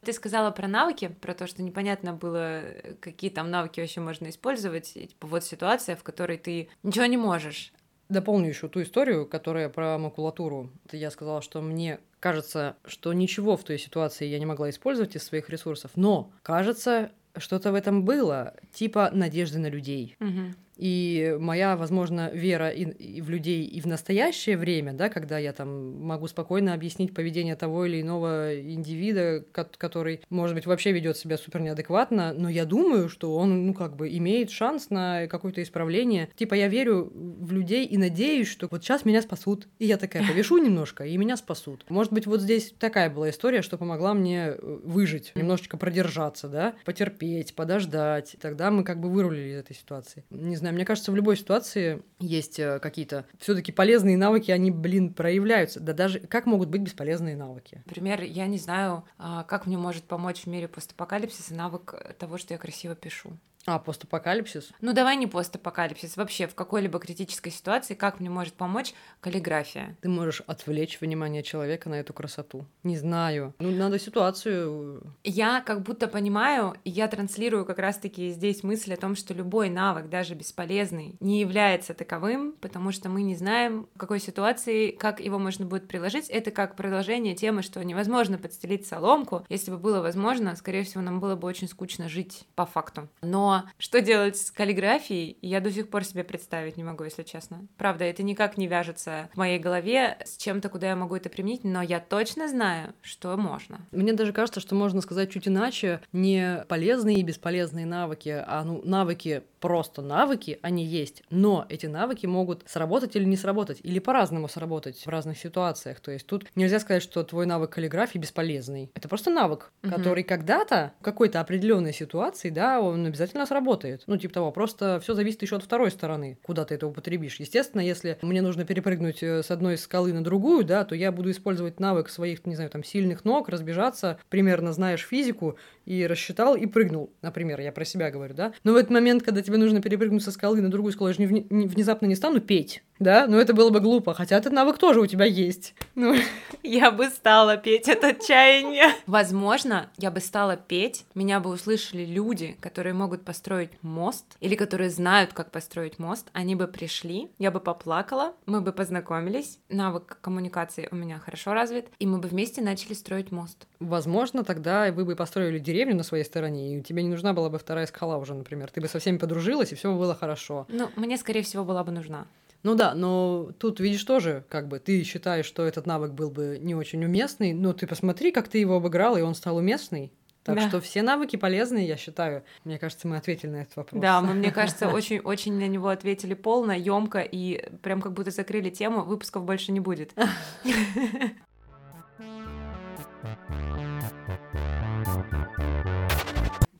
Ты сказала про навыки, про то, что непонятно было, какие там навыки вообще можно использовать. И, типа, вот ситуация, в которой ты ничего не можешь. Дополню еще ту историю, которая про макулатуру. Я сказала, что мне кажется, что ничего в той ситуации я не могла использовать из своих ресурсов, но кажется, что-то в этом было, типа надежды на людей. Угу. И моя, возможно, вера и, и в людей и в настоящее время, да, когда я там могу спокойно объяснить поведение того или иного индивида, который, может быть, вообще ведет себя супер неадекватно, но я думаю, что он, ну, как бы имеет шанс на какое-то исправление. Типа я верю в людей и надеюсь, что вот сейчас меня спасут. И я такая повешу немножко, и меня спасут. Может быть, вот здесь такая была история, что помогла мне э, выжить, немножечко продержаться, да, потерпеть, подождать. Тогда мы как бы вырулили из этой ситуации. Не знаю, мне кажется, в любой ситуации есть э, какие-то все-таки полезные навыки, они, блин, проявляются. Да даже как могут быть бесполезные навыки? Например, я не знаю, а, как мне может помочь в мире постапокалипсиса навык того, что я красиво пишу. А, постапокалипсис? Ну, давай не постапокалипсис. Вообще, в какой-либо критической ситуации, как мне может помочь каллиграфия? Ты можешь отвлечь внимание человека на эту красоту. Не знаю. Ну, надо ситуацию... Я как будто понимаю, и я транслирую как раз-таки здесь мысль о том, что любой навык, даже бесполезный, не является таковым, потому что мы не знаем, в какой ситуации, как его можно будет приложить. Это как продолжение темы, что невозможно подстелить соломку. Если бы было возможно, скорее всего, нам было бы очень скучно жить по факту. Но что делать с каллиграфией, я до сих пор себе представить не могу, если честно. Правда, это никак не вяжется в моей голове с чем-то, куда я могу это применить, но я точно знаю, что можно. Мне даже кажется, что можно сказать чуть иначе, не полезные и бесполезные навыки, а ну, навыки просто навыки, они есть, но эти навыки могут сработать или не сработать, или по-разному сработать в разных ситуациях. То есть тут нельзя сказать, что твой навык каллиграфии бесполезный. Это просто навык, угу. который когда-то в какой-то определенной ситуации, да, он обязательно сработает. Ну, типа того, просто все зависит еще от второй стороны, куда ты это употребишь. Естественно, если мне нужно перепрыгнуть э, с одной скалы на другую, да, то я буду использовать навык своих, не знаю, там, сильных ног, разбежаться, примерно знаешь физику, и рассчитал и прыгнул. Например, я про себя говорю, да. Но в этот момент, когда тебе нужно перепрыгнуть со скалы на другую скалу, я же не, не, внезапно не стану петь, да? Но это было бы глупо, хотя этот навык тоже у тебя есть. Ну. Я бы стала петь от отчаяния. Возможно, я бы стала петь, меня бы услышали люди, которые могут построить мост, или которые знают, как построить мост, они бы пришли, я бы поплакала, мы бы познакомились, навык коммуникации у меня хорошо развит, и мы бы вместе начали строить мост. Возможно, тогда вы бы построили деревню на своей стороне, и тебе не нужна была бы вторая скала уже, например. Ты бы со всеми подружилась, и все было хорошо. Ну, мне, скорее всего, была бы нужна. Ну да, но тут видишь тоже, как бы ты считаешь, что этот навык был бы не очень уместный, но ты посмотри, как ты его обыграл, и он стал уместный. Так да. что все навыки полезные, я считаю. Мне кажется, мы ответили на этот вопрос. Да, мы, мне кажется, очень-очень на него ответили полно, емко и прям как будто закрыли тему. Выпусков больше не будет.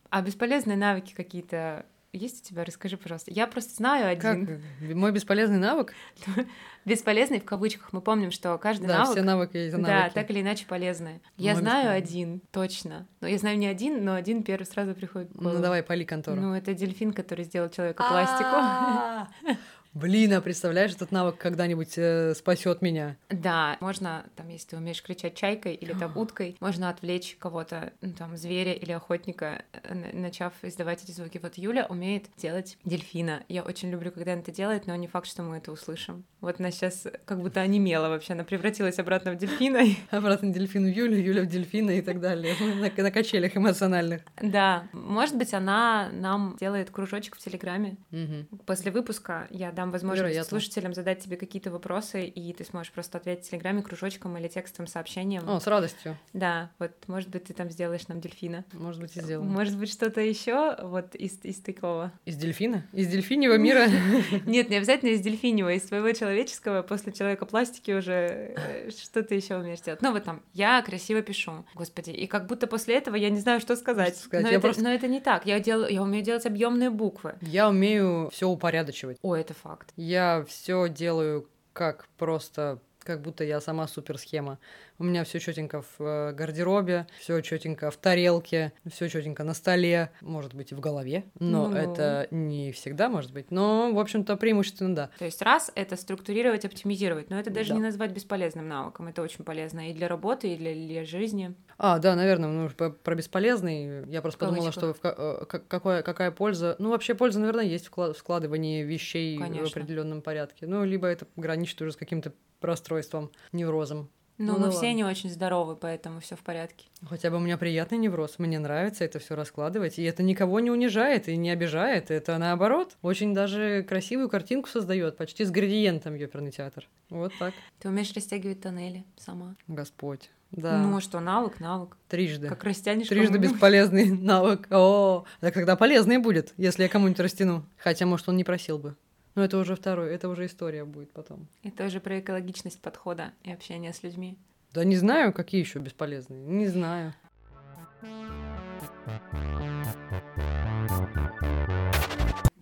А бесполезные навыки какие-то есть у тебя? Расскажи, пожалуйста. Я просто знаю один. Как? Мой бесполезный навык? Бесполезный в кавычках. Мы помним, что каждый да, навык... все навыки есть навыки. Да, так или иначе полезные. Я знаю один, точно. Но я знаю не один, но один первый сразу приходит в голову. Ну давай, пали контору. Ну это дельфин, который сделал человека пластику. Блин, а представляешь, этот навык когда-нибудь э, спасет меня? Да, можно, там, если ты умеешь кричать чайкой или там уткой, можно отвлечь кого-то, ну, там, зверя или охотника, э, начав издавать эти звуки. Вот Юля умеет делать дельфина. Я очень люблю, когда она это делает, но не факт, что мы это услышим. Вот она сейчас как будто онемела вообще, она превратилась обратно в дельфина. Обратно в дельфину Юлю, Юля в дельфина и так далее. На, на качелях эмоциональных. Да, может быть, она нам делает кружочек в Телеграме. Угу. После выпуска я дам возможность Вероятно. слушателям задать тебе какие-то вопросы, и ты сможешь просто ответить в Телеграме кружочком или текстовым сообщением. О, с радостью. Да, вот, может быть, ты там сделаешь нам дельфина. Может быть, и сделаю. Может быть, что-то еще вот из, из такого. Из дельфина? Из дельфиньего мира? Нет, не обязательно из дельфиньего, из твоего человеческого, после человека пластики уже э, что-то еще умеешь делать. Ну вот там, я красиво пишу, господи, и как будто после этого я не знаю, что сказать. Что сказать? Но, это, просто... но это не так. Я, дел... я умею делать объемные буквы. Я умею все упорядочивать. О, это факт факт. Я все делаю как просто как будто я сама суперсхема. У меня все четенько в э, гардеробе, все четенько в тарелке, все четенько на столе, может быть и в голове, но ну... это не всегда может быть. Но, в общем-то, преимущественно да. То есть раз это структурировать, оптимизировать, но это даже да. не назвать бесполезным навыком, это очень полезно и для работы, и для, для жизни. А, да, наверное, ну, про бесполезный. Я просто подумала, что в, э, какая, какая польза. Ну, вообще польза, наверное, есть в складывании вещей Конечно. в определенном порядке. Ну, либо это граничит уже с каким-то расстройством, неврозом. Ну, ну мы ну, все не очень здоровы, поэтому все в порядке. Хотя бы у меня приятный невроз. Мне нравится это все раскладывать. И это никого не унижает и не обижает. Это наоборот. Очень даже красивую картинку создает, почти с градиентом оперный театр. Вот так. Ты умеешь растягивать тоннели сама. Господь. Да. Ну, что, навык, навык. Трижды. Как растянешь Трижды бесполезный навык. О, так тогда полезный будет, если я кому-нибудь растяну. Хотя, может, он не просил бы. Но это уже второй, это уже история будет потом. Это уже про экологичность подхода и общения с людьми. Да не знаю, какие еще бесполезные. Не знаю.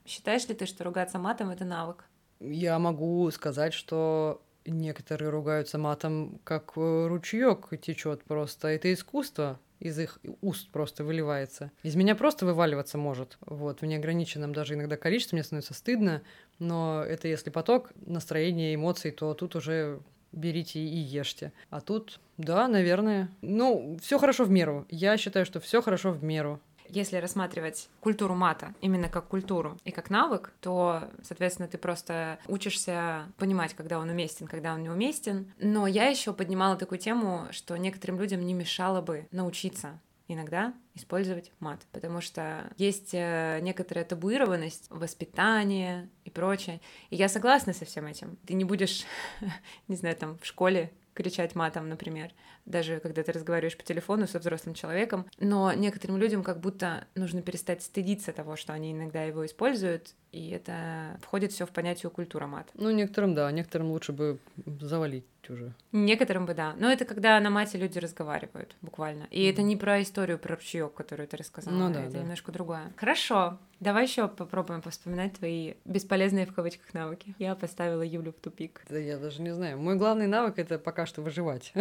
Считаешь ли ты, что ругаться матом это навык? Я могу сказать, что некоторые ругаются матом, как ручеек течет просто. Это искусство из их уст просто выливается. Из меня просто вываливаться может. Вот, в неограниченном даже иногда количестве мне становится стыдно, но это если поток настроения, эмоций, то тут уже берите и ешьте. А тут, да, наверное. Ну, все хорошо в меру. Я считаю, что все хорошо в меру если рассматривать культуру мата именно как культуру и как навык, то, соответственно, ты просто учишься понимать, когда он уместен, когда он неуместен. Но я еще поднимала такую тему, что некоторым людям не мешало бы научиться иногда использовать мат, потому что есть э, некоторая табуированность воспитания и прочее. И я согласна со всем этим. Ты не будешь, не знаю, там в школе кричать матом, например, даже когда ты разговариваешь по телефону со взрослым человеком. Но некоторым людям как будто нужно перестать стыдиться того, что они иногда его используют, и это входит все в понятие культура мат. Ну, некоторым да, некоторым лучше бы завалить уже. Некоторым бы да. Но это когда на мате люди разговаривают, буквально. И mm. это не про историю про ручеек, которую ты рассказала. Ну, да, это да. немножко другое. Хорошо. Давай еще попробуем повспоминать твои бесполезные в кавычках навыки. Я поставила Юлю в тупик. Да я даже не знаю. Мой главный навык это пока что выживать.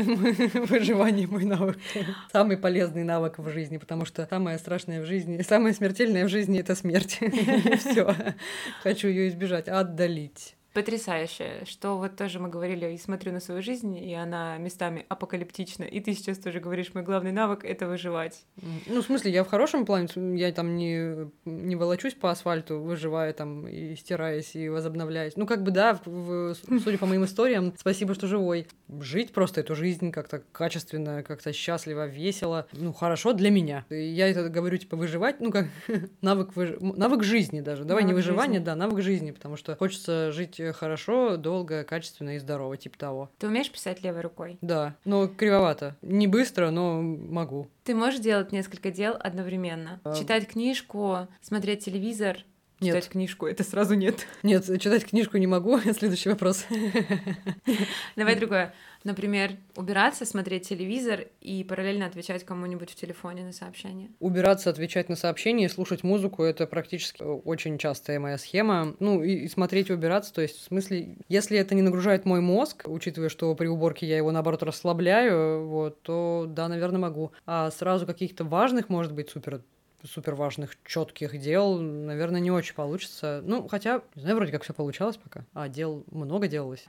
Выживание мой навык. Самый полезный навык в жизни, потому что самое страшное в жизни, самое смертельное в жизни это смерть. Все. Хочу ее избежать, отдалить потрясающее, что вот тоже мы говорили и смотрю на свою жизнь, и она местами апокалиптична, и ты сейчас тоже говоришь, мой главный навык — это выживать. Ну, в смысле, я в хорошем плане, я там не, не волочусь по асфальту, выживая там и стираясь, и возобновляясь. Ну, как бы, да, в, судя по моим историям, спасибо, что живой. Жить просто эту жизнь как-то качественно, как-то счастливо, весело, ну, хорошо для меня. Я это говорю, типа, выживать, ну, как навык, выж... навык жизни даже. Давай навык не выживание, жизни. да, навык жизни, потому что хочется жить жить хорошо, долго, качественно и здорово, типа того. Ты умеешь писать левой рукой? Да, но кривовато. Не быстро, но могу. Ты можешь делать несколько дел одновременно? А... Читать книжку, смотреть телевизор, Нет. Читать книжку это сразу нет. Нет, читать книжку не могу. Следующий вопрос. Давай другое. Например, убираться, смотреть телевизор и параллельно отвечать кому-нибудь в телефоне на сообщения. Убираться, отвечать на сообщения и слушать музыку — это практически очень частая моя схема. Ну, и, и смотреть и убираться, то есть, в смысле, если это не нагружает мой мозг, учитывая, что при уборке я его, наоборот, расслабляю, вот, то да, наверное, могу. А сразу каких-то важных, может быть, супер супер важных, четких дел, наверное, не очень получится. Ну, хотя, не знаю, вроде как все получалось пока. А дел много делалось.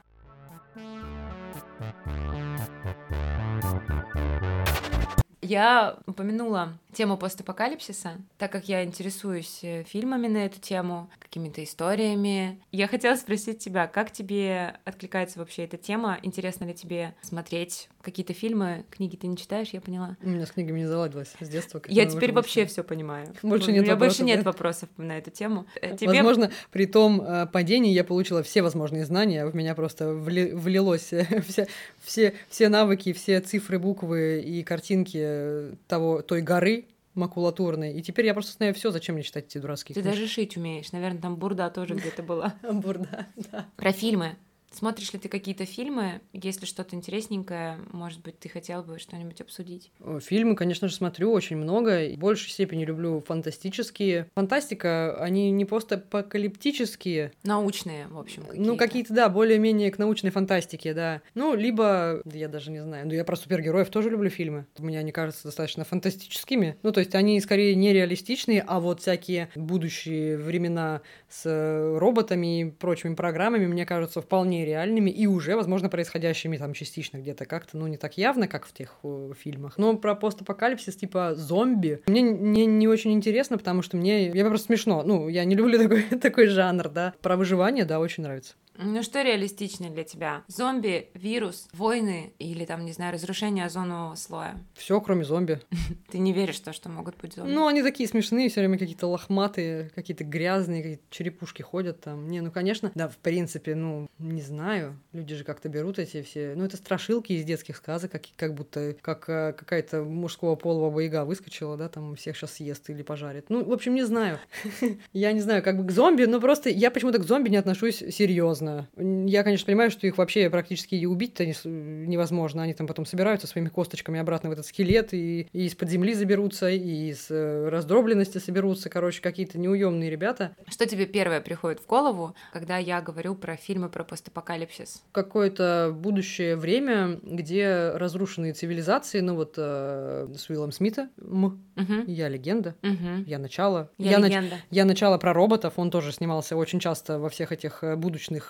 Я упомянула тему постапокалипсиса, так как я интересуюсь э, фильмами на эту тему, какими-то историями. Я хотела спросить тебя, как тебе откликается вообще эта тема? Интересно ли тебе смотреть какие-то фильмы? Книги ты не читаешь, я поняла. У меня с книгами не заладилось с детства. Я теперь вообще все понимаю. Больше нет У меня вопросов, больше нет да? вопросов на эту тему. Э, Тебе... Возможно, при том э, падении я получила все возможные знания, в меня просто вли- влилось все, все, все навыки, все цифры, буквы и картинки того, той горы макулатурной. И теперь я просто знаю все, зачем мне читать эти дурацкие Ты книжки. даже шить умеешь. Наверное, там бурда тоже где-то была. Бурда, да. Про фильмы. Смотришь ли ты какие-то фильмы? Если что-то интересненькое, может быть, ты хотел бы что-нибудь обсудить? Э, Фильмы, конечно же, смотрю очень много. В большей степени люблю фантастические. Фантастика, они не просто апокалиптические, Научные, в общем, какие-то. Ну, какие-то, да, более-менее к научной фантастике, да. Ну, либо, я даже не знаю, ну, я про супергероев тоже люблю фильмы. Мне они кажутся достаточно фантастическими. Ну, то есть они скорее нереалистичные, а вот всякие будущие времена с э, роботами и прочими программами мне кажутся вполне реальными и уже, возможно, происходящими там частично где-то как-то, ну, не так явно, как в тех э, фильмах. Но про постапокалипсис, типа зомби, мне не, не очень интересно, потому что мне... Я просто смешно. Ну, я не люблю такой, такой жанр, да. Про выживание, да, очень нравится. Ну что реалистичнее для тебя? Зомби, вирус, войны или там, не знаю, разрушение озонового слоя? Все, кроме зомби. Ты не веришь в то, что могут быть зомби? Ну, они такие смешные, все время какие-то лохматые, какие-то грязные, какие-то черепушки ходят там. Не, ну, конечно, да, в принципе, ну, не знаю. Люди же как-то берут эти все... Ну, это страшилки из детских сказок, как, как будто как э, какая-то мужского пола баба выскочила, да, там всех сейчас съест или пожарит. Ну, в общем, не знаю. Я не знаю, как бы к зомби, но просто я почему-то к зомби не отношусь серьезно. Я, конечно, понимаю, что их вообще практически и убить-то невозможно. Они там потом собираются своими косточками обратно в этот скелет и, и из-под земли заберутся, и из э, раздробленности соберутся. Короче, какие-то неуемные ребята. Что тебе первое приходит в голову, когда я говорю про фильмы про постапокалипсис? Какое-то будущее время, где разрушенные цивилизации, ну вот э, с Уиллом Смита, М, Угу. я легенда, Угу. я начало. Я, нач- легенда. Я начало про роботов, он тоже снимался очень часто во всех этих э,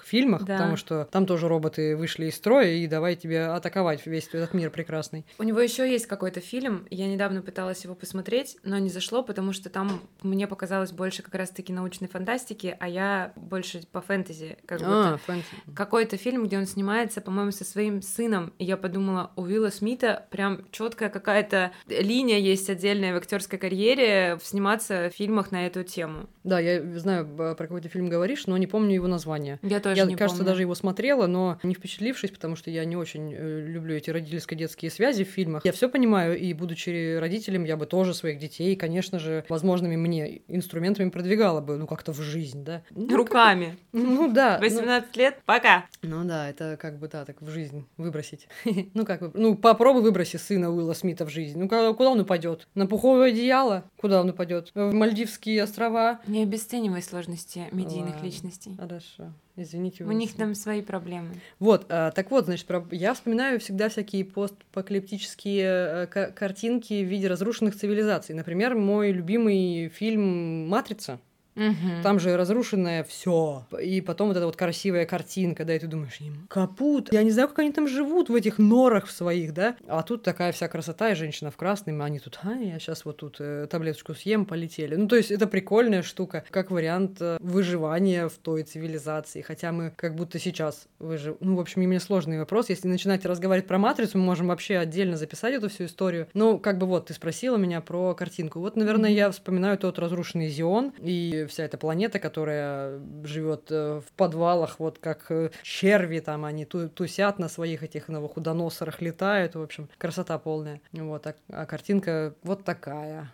будущих фильмах, Да. потому что там тоже роботы вышли из строя, и давай тебе атаковать весь этот мир прекрасный. У него еще есть какой-то фильм, я недавно пыталась его посмотреть, но не зашло, потому что там мне показалось больше как раз-таки научной фантастики, а я больше по фэнтези. Как. А, фэнтези. Какой-то фильм, где он снимается, по-моему, со своим сыном, и я подумала, у Уилла Смита прям четкая какая-то линия есть отдельная в актерской карьере сниматься в фильмах на эту тему. Да, я знаю, б- про какой ты фильм говоришь, но не помню его название. Я тоже я, не кажется, помню. даже его смотрела, но не впечатлившись, потому что я не очень э, люблю эти родительско-детские связи в фильмах. Я все понимаю, и будучи родителем, я бы тоже своих детей, конечно же, возможными мне инструментами продвигала бы, ну, как-то в жизнь, да. Ну, как- Руками. Ну да. ну- 18 лет, пока. Ну да, это как бы, да, так в жизнь выбросить. ну как, вы- ну попробуй выброси сына Уилла Смита в жизнь. Ну куда он упадет? На пуховое одеяло? Куда он упадет? В Мальдивские острова? Не обесценивай сложности медийных Ладно. личностей. Хорошо. Извините. У них там свои проблемы. Вот, а, так вот, значит, про- я вспоминаю всегда всякие постапокалиптические э, ка- картинки в виде разрушенных цивилизаций. Например, мой любимый фильм «Матрица». Мгм. Там же разрушенное все. И потом вот эта вот красивая картинка, да, и ты думаешь, им капут. Я не знаю, как они там живут в этих норах в своих, да. А тут такая вся красота, и женщина в красном, а они тут, а, я сейчас вот тут э, таблеточку съем, полетели. Ну, то есть это прикольная штука, как вариант э, выживания в той цивилизации. Хотя мы как будто сейчас выжив... Ну, в общем, мне сложный вопрос. Если начинать разговаривать про матрицу, мы можем вообще отдельно записать эту всю историю. Ну, как бы вот, ты спросила меня про картинку. Вот, наверное, я вспоминаю тот разрушенный Зион и вся эта планета, которая живет в подвалах, вот как э, черви там, они ту- тусят на своих этих новохудоносорах, летают, в общем, красота полная. Вот, а, а картинка вот такая.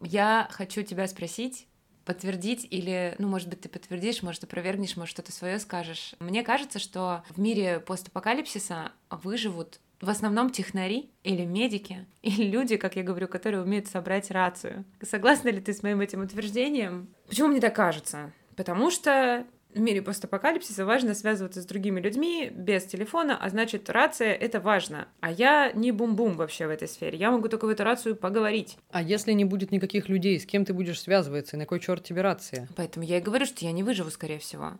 Я хочу тебя спросить, подтвердить или, ну, может быть, ты подтвердишь, может, опровергнешь, может, что-то свое скажешь. Мне кажется, что в мире постапокалипсиса выживут в основном технари или медики, или люди, как я говорю, которые умеют собрать рацию. Согласна ли ты с моим этим утверждением? Почему мне так кажется? Потому что в мире постапокалипсиса важно связываться с другими людьми без телефона, а значит, рация — это важно. А я не бум-бум вообще в этой сфере. Я могу только в эту рацию поговорить. А если не будет никаких людей, с кем ты будешь связываться, и на кой черт тебе рация? Поэтому я и говорю, что я не выживу, скорее всего.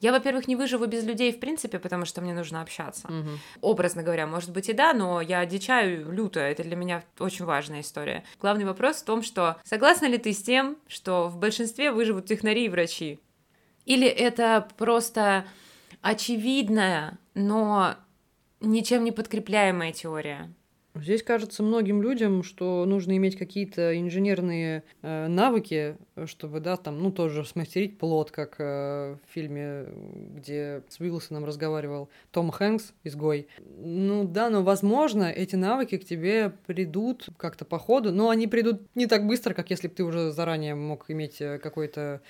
Я, во-первых, не выживу без людей в принципе, потому что мне нужно общаться. Угу. Образно говоря, может быть и да, но я одичаю люто, это для меня очень важная история. Главный вопрос в том, что согласна ли ты с тем, что в большинстве выживут технари и врачи? Или это просто очевидная, но ничем не подкрепляемая теория? Здесь кажется многим людям, что нужно иметь какие-то инженерные э, навыки, чтобы, да, там, ну, тоже смастерить плод, как э, в фильме, где с Уилсоном разговаривал Том Хэнкс, изгой. Ну, да, но, возможно, эти навыки к тебе придут как-то по ходу, но они придут не так быстро, как если бы ты уже заранее мог иметь э, какой-то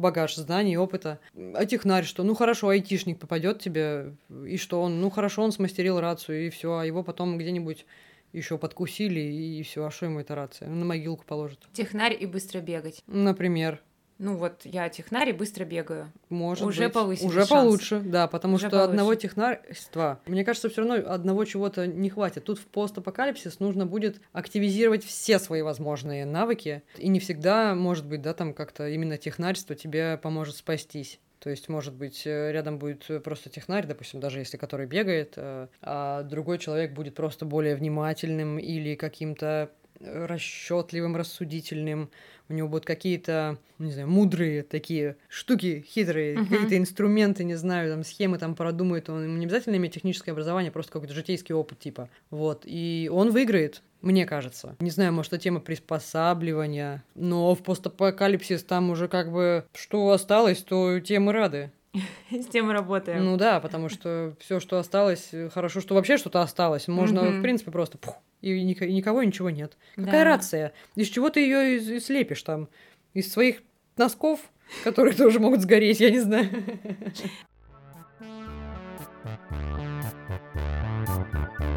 багаж знаний, опыта. А технарь что? Ну хорошо, айтишник попадет тебе, и что он? Ну хорошо, он смастерил рацию, и все, а его потом где-нибудь еще подкусили, и все, а что ему эта рация? На могилку положат. Технарь и быстро бегать. Например. Ну вот я технарь и быстро бегаю. Может Уже быть. повысили Уже шанс. получше, да, потому Уже что получше. одного технарства, мне кажется, все равно одного чего-то не хватит. Тут в постапокалипсис нужно будет активизировать все свои возможные навыки, и не всегда, может быть, да, там как-то именно технарство тебе поможет спастись. То есть, может быть, э, рядом будет просто технарь, допустим, даже если который бегает, э, а другой человек будет просто более внимательным или каким-то э, расчетливым, рассудительным. У него будут какие-то, не знаю, мудрые такие штуки хитрые, Мгм. какие-то инструменты, не знаю, там схемы там продумает. Он ему не обязательно иметь техническое образование, просто какой-то житейский опыт типа. Вот. И он выиграет, мне кажется. Не знаю, может, это тема приспосабливания, но в постапокалипсис там уже как бы что осталось, то тем и рады. С тем работаем. Ну да, потому что все, что осталось, хорошо, что вообще что-то осталось. Можно, в принципе, просто пух, и, ник- и никого, ничего нет. Да. Какая рация? Из чего ты ее и слепишь там? Из своих носков, которые тоже могут сгореть, я не знаю.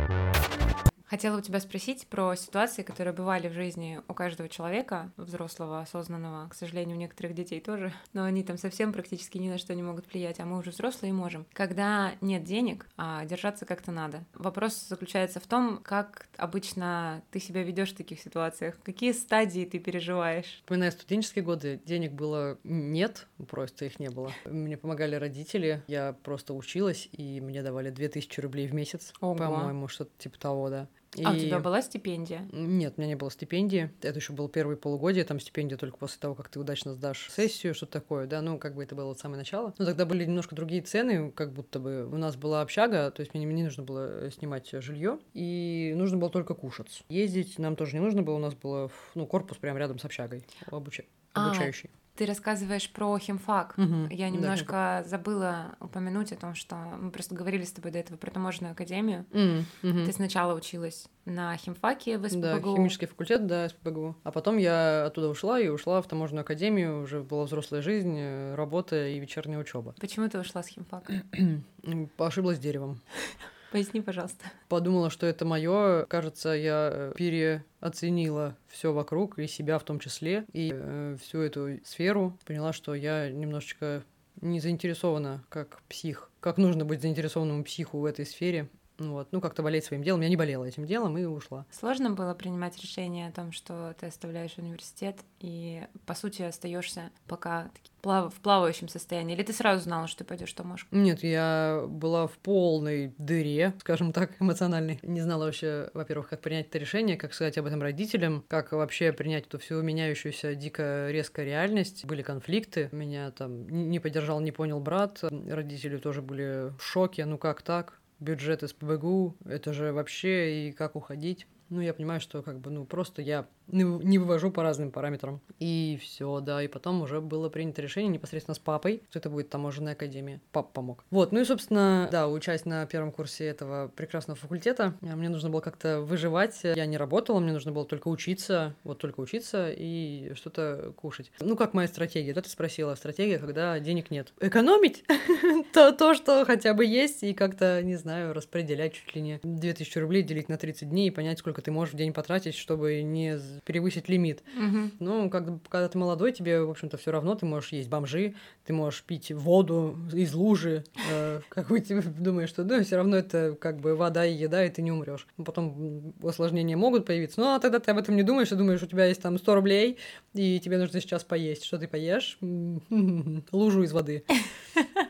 Хотела у тебя спросить про ситуации, которые бывали в жизни у каждого человека, взрослого, осознанного, к сожалению, у некоторых детей тоже, но они там совсем практически ни на что не могут влиять, а мы уже взрослые и можем. Когда нет денег, а держаться как-то надо. Вопрос заключается в том, как обычно ты себя ведешь в таких ситуациях, какие стадии ты переживаешь. Вспоминая студенческие годы, денег было нет, просто их не было. Мне помогали родители, я просто училась, и мне давали 2000 рублей в месяц, по-моему, что-то типа того, да. А у И- тебя была стипендия? Нет, у меня не было стипендии. Это еще был первый полугодие, там стипендия только после того, как ты удачно сдашь сессию, что-то такое, да, ну, как бы это было от самого начала. Но тогда были немножко другие цены, как будто бы у нас была общага, то есть мне не нужно было снимать жилье, и нужно было только кушать. Ездить нам тоже не нужно было, у нас было, ну, корпус прямо рядом с общагой, обуча- А, обучающий. Ты рассказываешь про химфак. Мгм. Я Да, немножко забыла упомянуть о том, что мы просто говорили с тобой до этого про таможенную академию. Мгм. Ты сначала училась на химфаке в Да, СПБГУ. химический факультет, да, СПБГУ. А потом я оттуда ушла и ушла в таможенную академию, уже была взрослая жизнь, э, работа и вечерняя учеба. Почему ты ушла с химфака? Ошиблась деревом. Поясни, пожалуйста. подумала, что это мое. Кажется, я э, переоценила все вокруг и себя в том числе, и э, всю эту сферу. Поняла, что я немножечко не заинтересована как псих. Как нужно быть заинтересованному психу в этой сфере. Ну Вот. Ну, как-то болеть своим делом. Я не болела этим делом и ушла. Сложно было принимать решение о том, что ты оставляешь университет и, по сути, остаешься пока в плавающем состоянии? Или ты сразу знала, что ты пойдешь Томашку? Нет, я была в полной дыре, скажем так, эмоциональной. Не знала вообще, во-первых, как принять это решение, как сказать об этом родителям, как вообще принять эту всю меняющуюся дико резко реальность. Были конфликты, меня там не поддержал, не понял брат, родители тоже были в шоке, ну как так? Бюджет из ПБГУ, это же вообще и как уходить. Ну, я понимаю, что как бы, ну, просто я не вывожу по разным параметрам. И все, да. И потом уже было принято решение непосредственно с папой, что это будет таможенная академия. Папа помог. Вот, ну и, собственно, да, учась на первом курсе этого прекрасного факультета, мне нужно было как-то выживать. Я не работала, мне нужно было только учиться, вот только учиться и что-то кушать. Ну, как моя стратегия? Да, ты спросила. Стратегия, когда денег нет. Экономить то, то, что хотя бы есть, и как-то, не знаю, распределять чуть ли не 2000 рублей, делить на 30 дней и понять, сколько ты можешь в день потратить, чтобы не перевысить лимит. Угу. Ну, как, когда ты молодой, тебе, в общем-то, все равно, ты можешь есть бомжи, ты можешь пить воду из лужи, э, как бы ты думаешь, что ну, все равно это как бы вода и еда, и ты не умрешь. Потом осложнения могут появиться, ну, а тогда ты об этом не думаешь, ты думаешь, у тебя есть там 100 рублей, и тебе нужно сейчас поесть. Что ты поешь? Лужу из воды.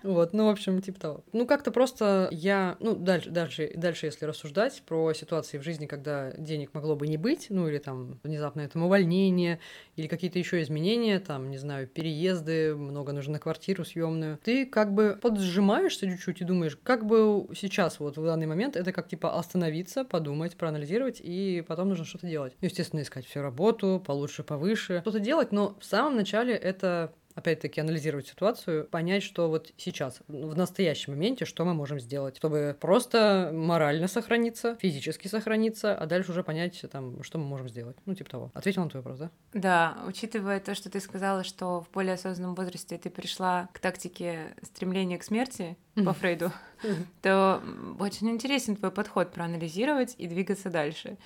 Вот, ну, в общем, типа того. Ну, как-то просто я, ну, дальше, дальше, дальше, если рассуждать про ситуации в жизни, когда денег могло бы не быть, ну, или там внезапно это увольнение, или какие-то еще изменения, там, не знаю, переезды, много нужно на квартиру съемную, ты как бы поджимаешься чуть-чуть и думаешь, как бы сейчас, вот в данный момент, это как типа остановиться, подумать, проанализировать, и потом нужно что-то делать. Естественно, искать всю работу, получше, повыше, что-то делать, но в самом начале это опять-таки анализировать ситуацию, понять, что вот сейчас, в настоящем моменте, что мы можем сделать, чтобы просто морально сохраниться, физически сохраниться, а дальше уже понять, там, что мы можем сделать. Ну, типа того. Ответил на твой вопрос, да? Да, учитывая то, что ты сказала, что в более осознанном возрасте ты пришла к тактике стремления к смерти по Фрейду, то очень интересен твой подход проанализировать и двигаться дальше.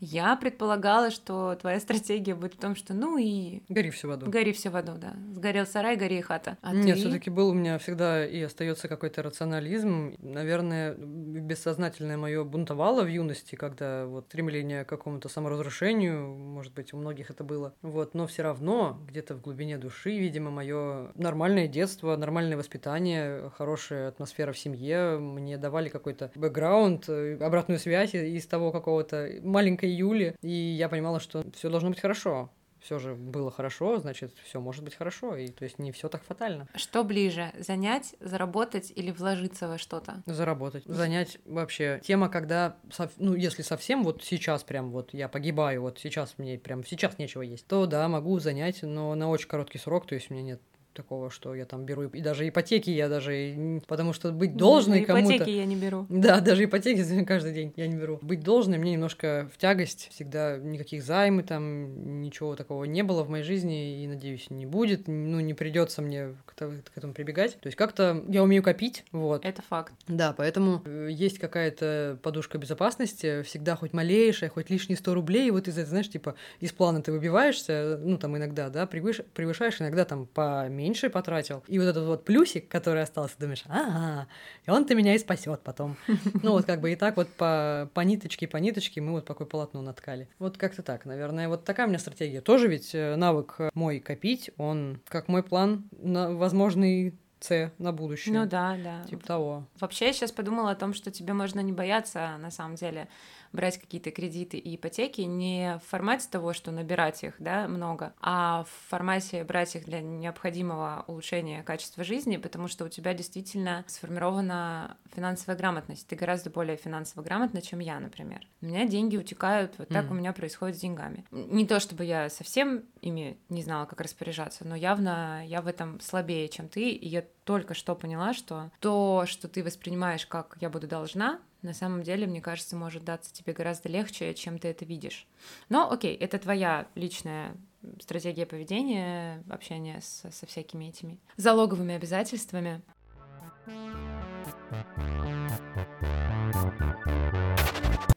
Я предполагала, что твоя стратегия будет в том, что ну и... Гори все в аду. Гори все в аду, да. Сгорел сарай, гори и хата. А Нет, ты... все таки был у меня всегда и остается какой-то рационализм. Наверное, бессознательное мое бунтовало в юности, когда вот стремление к какому-то саморазрушению, может быть, у многих это было. Вот, но все равно где-то в глубине души, видимо, мое нормальное детство, нормальное воспитание, хорошая атмосфера в семье, мне давали какой-то бэкграунд, э, обратную связь из того какого-то маленькой Юли, и я понимала, что все должно быть хорошо все же было хорошо, значит, все может быть хорошо, и то есть не все так фатально. Что ближе, занять, заработать или вложиться во что-то? Заработать. Занять вообще тема, когда, ну, если совсем вот сейчас прям вот я погибаю, вот сейчас мне прям сейчас нечего есть, то да, могу занять, но на очень короткий срок, то есть у меня нет такого, что я там беру и даже ипотеки я даже потому что быть должной кому-то. Ипотеки я не беру. Да, даже ипотеки каждый день я не беру. Быть должной мне немножко в тягость. Всегда никаких займы там, ничего такого не было в моей жизни и, надеюсь, не будет. Ну, не придется мне к, к этому прибегать. То есть как-то я умею копить, вот. Это факт. Да, поэтому э, есть какая-то подушка безопасности, всегда хоть малейшая, хоть лишние 100 рублей, и вот из этого, знаешь, типа из плана ты выбиваешься, ну, там иногда, да, превыш... превышаешь, иногда там по меньше потратил. И вот этот вот плюсик, который остался, думаешь, ага, и он-то меня и спасет потом. Ну вот как бы и так вот по, по ниточке, по ниточке мы вот такое полотно наткали. Вот как-то так, наверное. Вот такая у меня стратегия. Тоже ведь э, навык мой копить, он как мой план на возможный С на будущее. Ну да, да. Типа того. Вообще я сейчас подумала о том, что тебе можно не бояться на самом деле брать какие-то кредиты и ипотеки не в формате того, что набирать их, да, много, а в формате брать их для необходимого улучшения качества жизни, потому что у тебя действительно сформирована финансовая грамотность. Ты гораздо более финансово грамотна, чем я, например. У меня деньги утекают, вот так mm. у меня происходит с деньгами. Не то чтобы я совсем ими не знала, как распоряжаться, но явно я в этом слабее, чем ты, и я только что поняла, что то, что ты воспринимаешь как я буду должна, на самом деле, мне кажется, может даться тебе гораздо легче, чем ты это видишь. Но окей, это твоя личная стратегия поведения, общения со, со всякими этими залоговыми обязательствами.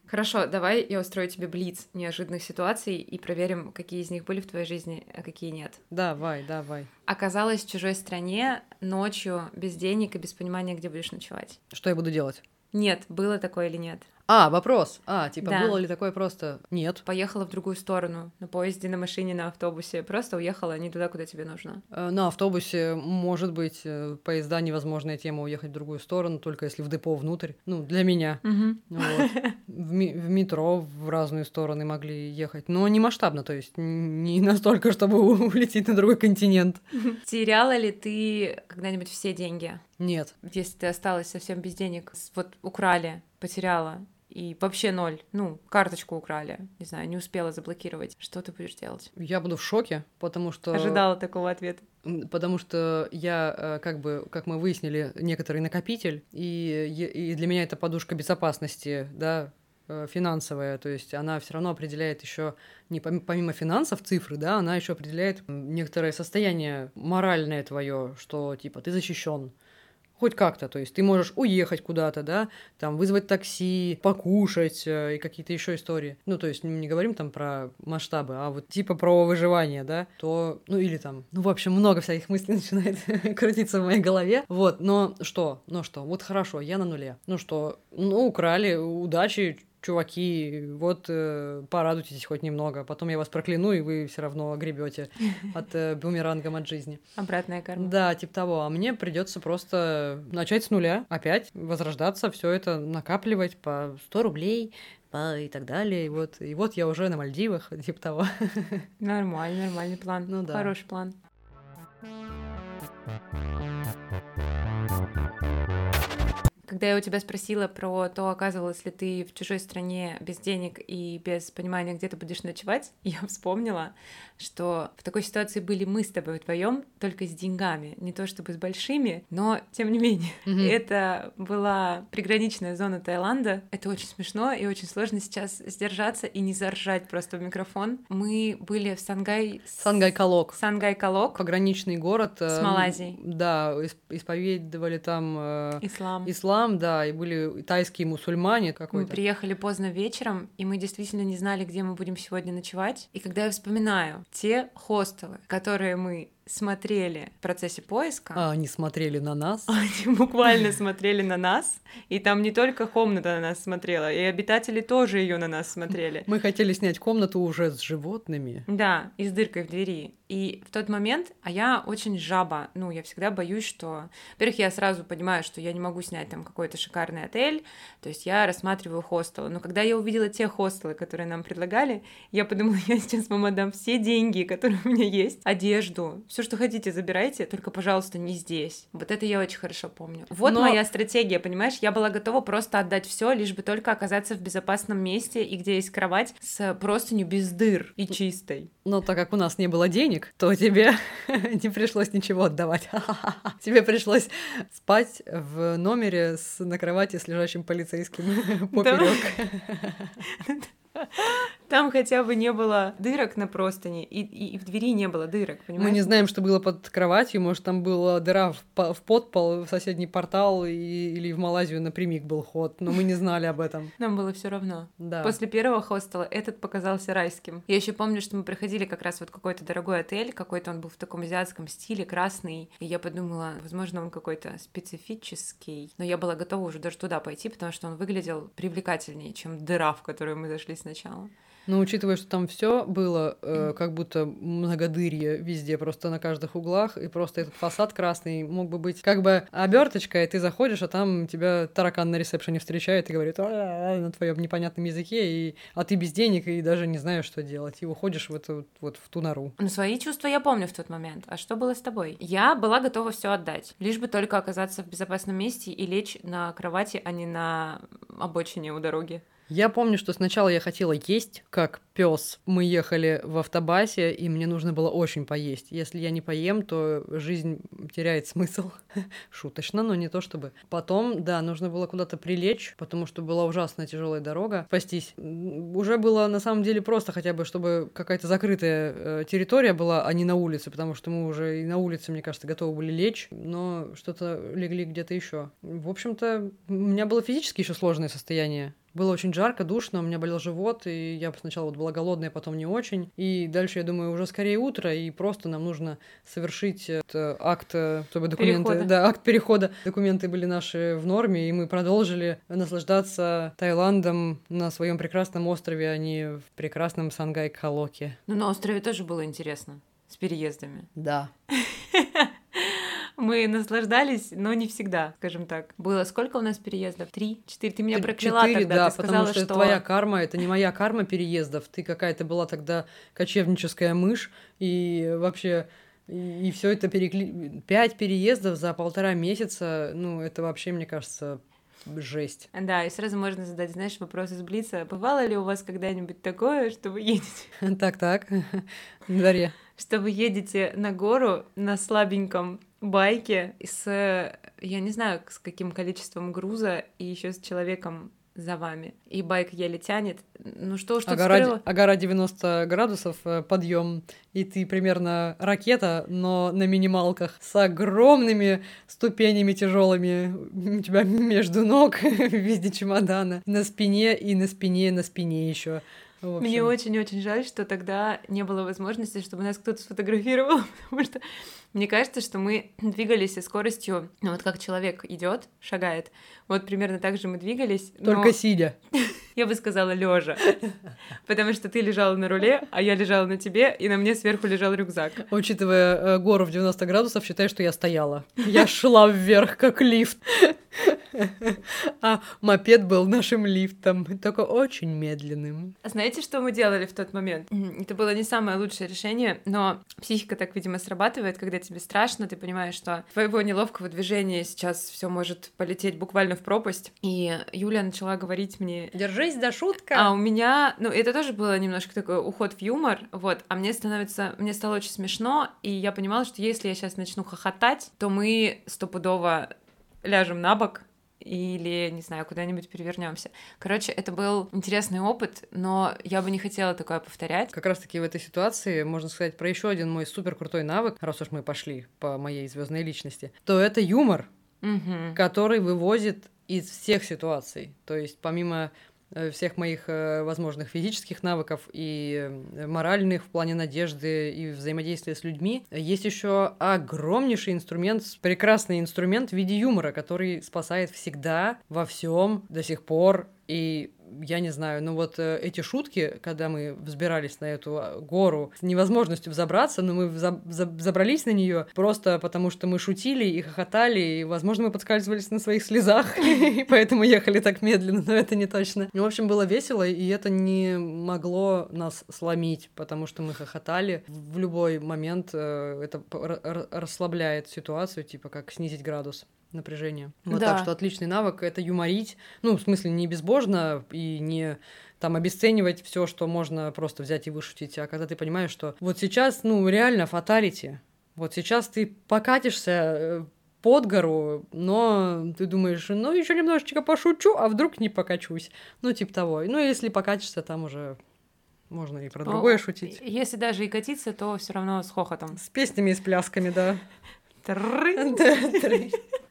Хорошо, давай я устрою тебе блиц неожиданных ситуаций и проверим, какие из них были в твоей жизни, а какие нет. Давай, давай. Оказалась в чужой стране ночью без денег и без понимания, где будешь ночевать. Что я буду делать? Нет, было такое или нет? А, вопрос. А, типа, да. было ли такое просто? Нет. Поехала в другую сторону, на поезде, на машине, на автобусе. Просто уехала не туда, куда тебе нужно. Э, на автобусе, может быть, э, поезда невозможная тема уехать в другую сторону, только если в депо внутрь. Ну, для меня. Вот. В, ми- в метро в разные стороны могли ехать. Но не масштабно, то есть не настолько, чтобы улететь на другой континент. Теряла ли ты когда-нибудь все деньги? Нет. Если ты осталась совсем без денег, вот украли, потеряла, и вообще ноль. Ну, карточку украли, не знаю, не успела заблокировать. Что ты будешь делать? Я буду в шоке, потому что... Ожидала такого ответа. Потому что я, э, как бы, как мы выяснили, некоторый накопитель, и, и для меня это подушка безопасности, да, э, финансовая, то есть она все равно определяет еще не помимо финансов цифры, да, она еще определяет некоторое состояние моральное твое, что типа ты защищен, хоть как-то, то есть ты можешь уехать куда-то, да, там вызвать такси, покушать э, и какие-то еще истории. Ну, то есть не говорим там про масштабы, а вот типа про выживание, да, то, ну или там, ну, в общем, много всяких мыслей начинает крутиться в моей голове. Вот, но что, ну что, вот хорошо, я на нуле. Ну что, ну, украли, удачи, чуваки, вот э, порадуйтесь хоть немного, потом я вас прокляну, и вы все равно гребете от э, бумерангом от жизни. Обратная карма. Да, типа того. А мне придется просто начать с нуля, опять возрождаться, все это накапливать по 100 рублей, по и так далее. И вот, и вот я уже на Мальдивах, типа того. Нормальный, нормальный план. Ну да. Хороший план. Когда я у тебя спросила про то, оказывалась ли ты в чужой стране без денег и без понимания, где ты будешь ночевать, я вспомнила, что в такой ситуации были мы с тобой вдвоем, только с деньгами, не то чтобы с большими, но тем не менее. Mm-hmm. Это была приграничная зона Таиланда. Это очень смешно и очень сложно сейчас сдержаться и не заржать просто в микрофон. Мы были в Сангай... Сангай-Калок. Сангай-Калок. Пограничный город. С эм, Малайзией. Да, исповедовали там... Э, ислам. Ислам, да, и были тайские мусульмане какой-то. Мы приехали поздно вечером, и мы действительно не знали, где мы будем сегодня ночевать. И когда я вспоминаю те хостелы, которые мы смотрели в процессе поиска. А они смотрели на нас? Они буквально смотрели на нас, и там не только комната на нас смотрела, и обитатели тоже ее на нас смотрели. Мы хотели снять комнату уже с животными. Да, и с дыркой в двери. И в тот момент, а я очень жаба, ну, я всегда боюсь, что... Во-первых, я сразу понимаю, что я не могу снять там какой-то шикарный отель, то есть я рассматриваю хостелы. Но когда я увидела те хостелы, которые нам предлагали, я подумала, я сейчас вам отдам все деньги, которые у меня есть, одежду, все, что хотите, забирайте, только, пожалуйста, не здесь. Вот это я очень хорошо помню. Вот Но... моя стратегия, понимаешь? Я была готова просто отдать все, лишь бы только оказаться в безопасном месте и где есть кровать с простынью без дыр и чистой. Но так как у нас не было денег, то тебе не пришлось ничего отдавать. тебе пришлось спать в номере с, на кровати с лежащим полицейским поперек. Там хотя бы не было дырок на простыне, и, и, и в двери не было дырок, понимаешь? Мы не знаем, что было под кроватью, может, там была дыра в, в подпол, в соседний портал, и, или в Малайзию напрямик был ход, но мы не знали об этом. Нам было все равно. Да. После первого хостела этот показался райским. Я еще помню, что мы приходили как раз вот какой-то дорогой отель, какой-то он был в таком азиатском стиле, красный, и я подумала, возможно, он какой-то специфический, но я была готова уже даже туда пойти, потому что он выглядел привлекательнее, чем дыра, в которую мы зашли сначала. Но учитывая, что там все было э, как будто многодырье везде, просто на каждых углах, и просто этот фасад красный мог бы быть как бы оберточка, и ты заходишь, а там тебя таракан на ресепшене встречает и говорит «А, на твоем непонятном языке, и, а ты без денег и даже не знаешь, что делать, и уходишь в эту вот в ту нору. Ну, свои чувства я помню в тот момент. А что было с тобой? Я была готова все отдать, лишь бы только оказаться в безопасном месте и лечь на кровати, а не на обочине у дороги. Я помню, что сначала я хотела есть, как пес. Мы ехали в автобасе, и мне нужно было очень поесть. Если я не поем, то жизнь теряет смысл. Шуточно, но не то чтобы. Потом, да, нужно было куда-то прилечь, потому что была ужасно тяжелая дорога. Спастись. Уже было на самом деле просто хотя бы, чтобы какая-то закрытая э, территория была, а не на улице, потому что мы уже и на улице, мне кажется, готовы были лечь, но что-то легли где-то еще. В общем-то, у меня было физически еще сложное состояние. Было очень жарко, душно, у меня болел живот, и я сначала вот была голодная, потом не очень. И дальше, я думаю, уже скорее утро, и просто нам нужно совершить акт, чтобы документы... Перехода. Да, акт перехода. Документы были наши в норме, и мы продолжили наслаждаться Таиландом на своем прекрасном острове, а не в прекрасном Сангай-Калоке. Ну, на острове тоже было интересно, с переездами. Да. Мы наслаждались, но не всегда, скажем так. Было сколько у нас переездов? Три? Четыре? Ты меня прокляла Четыре, тогда, да, ты сказала, потому что, что твоя карма, это не моя карма переездов. Ты какая-то была тогда кочевническая мышь, и вообще и, и все это перекли... Пять переездов за полтора месяца, ну, это вообще, мне кажется, жесть. Да, и сразу можно задать, знаешь, вопрос из Блица. Бывало ли у вас когда-нибудь такое, что вы едете... Так-так, Дарья. Что вы едете на гору на слабеньком байке с, я не знаю, с каким количеством груза и еще с человеком за вами, и байк еле тянет. Ну что, что а гора, а гора 90 градусов э, подъем, и ты примерно ракета, но на минималках с огромными ступенями тяжелыми у тебя между ног в виде чемодана, на спине и на спине, на спине еще. Мне очень-очень жаль, что тогда не было возможности, чтобы нас кто-то сфотографировал, потому что мне кажется, что мы двигались со скоростью, ну вот как человек идет, шагает, вот примерно так же мы двигались. Только но... сидя. Я бы сказала лежа, потому что ты лежала на руле, а я лежала на тебе, и на мне сверху лежал рюкзак. Учитывая э, гору в 90 градусов, считай, что я стояла. Я шла вверх, как лифт. А мопед был нашим лифтом, только очень медленным. А знаете, что мы делали в тот момент? Это было не самое лучшее решение, но психика так, видимо, срабатывает, когда тебе страшно, ты понимаешь, что твоего неловкого движения сейчас все может полететь буквально в пропасть. И Юля начала говорить мне... Держись, да шутка! А у меня... Ну, это тоже было немножко такой уход в юмор, вот. А мне становится... Мне стало очень смешно, и я понимала, что если я сейчас начну хохотать, то мы стопудово ляжем на бок, или, не знаю, куда-нибудь перевернемся. Короче, это был интересный опыт, но я бы не хотела такое повторять. Как раз-таки в этой ситуации можно сказать про еще один мой супер крутой навык, раз уж мы пошли по моей звездной личности, то это юмор, угу. который вывозит из всех ситуаций. То есть помимо всех моих э, возможных физических навыков и э, моральных в плане надежды и взаимодействия с людьми, есть еще огромнейший инструмент, прекрасный инструмент в виде юмора, который спасает всегда во всем до сих пор и я не знаю, ну вот э, эти шутки, когда мы взбирались на эту а, гору с невозможностью взобраться, но мы забрались на нее просто потому, что мы шутили и хохотали, и, возможно, мы подскальзывались на своих слезах, и поэтому ехали так медленно, но это не точно. Ну, в общем, было весело, и это не могло нас сломить, потому что мы хохотали. В любой момент э, это расслабляет ситуацию, типа как снизить градус напряжения. Вот да. так что отличный навык это юморить. Ну, в смысле, не безбожно и не там обесценивать все, что можно просто взять и вышутить, а когда ты понимаешь, что вот сейчас, ну, реально фаталити. Вот сейчас ты покатишься э, под гору, но ты думаешь, ну, еще немножечко пошучу, а вдруг не покачусь. Ну, типа того. Ну, если покатишься, там уже можно и про другое шутить. Если даже и катиться, то все равно с хохотом. С песнями и с плясками, да.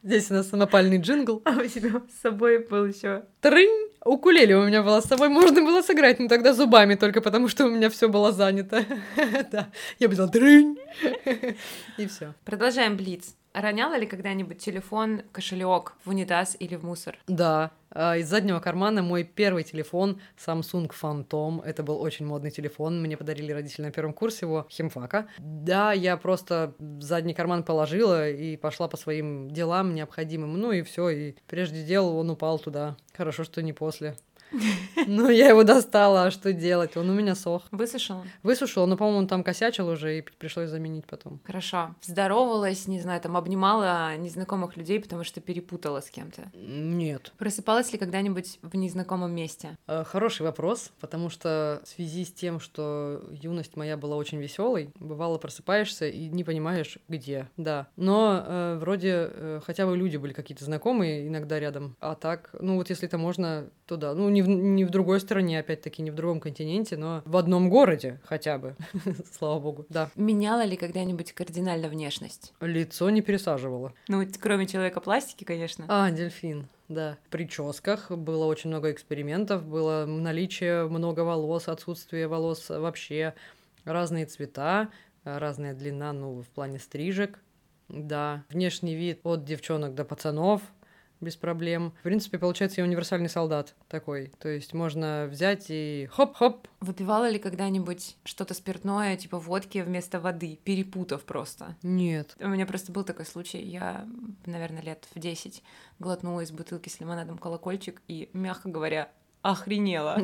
Здесь у нас самопальный джингл. А у тебя с собой был еще трынь. Укулеле у меня была с собой, можно было сыграть, но тогда зубами только потому, что у меня все было занято. Да, я бы сказала трынь. И все. Продолжаем блиц. Роняла ли когда-нибудь телефон, кошелек в унитаз или в мусор? Да. А, из заднего кармана мой первый телефон Samsung Phantom. Это был очень модный телефон. Мне подарили родители на первом курсе его, химфака. Да, я просто задний карман положила и пошла по своим делам необходимым. Ну и все. И прежде дел он упал туда. Хорошо, что не после. Ну, я его достала, а что делать? Он у меня сох. Высушил? Высушил, но, по-моему, он там косячил уже, и пришлось заменить потом. Хорошо. Здоровалась, не знаю, там обнимала незнакомых людей, потому что перепутала с кем-то? Нет. Просыпалась ли когда-нибудь в незнакомом месте? Э, хороший вопрос, потому что в связи с тем, что юность моя была очень веселой, бывало просыпаешься и не понимаешь, где. Да. Но э, вроде э, хотя бы люди были какие-то знакомые иногда рядом. А так, ну вот если это можно, то да. Ну, не в, не в другой стране, опять-таки, не в другом континенте, но в одном городе хотя бы, слава богу, да. Меняла ли когда-нибудь кардинально внешность? Лицо не пересаживала. Ну, кроме человека пластики, конечно. А, дельфин. Да, в прическах было очень много экспериментов, было наличие много волос, отсутствие волос вообще, разные цвета, разная длина, ну, в плане стрижек, да, внешний вид от девчонок до пацанов, без проблем. В принципе, получается, я универсальный солдат такой. То есть можно взять и хоп-хоп. Выпивала ли когда-нибудь что-то спиртное, типа водки вместо воды, перепутав просто? Нет. У меня просто был такой случай. Я, наверное, лет в 10 глотнула из бутылки с лимонадом колокольчик и, мягко говоря, охренела.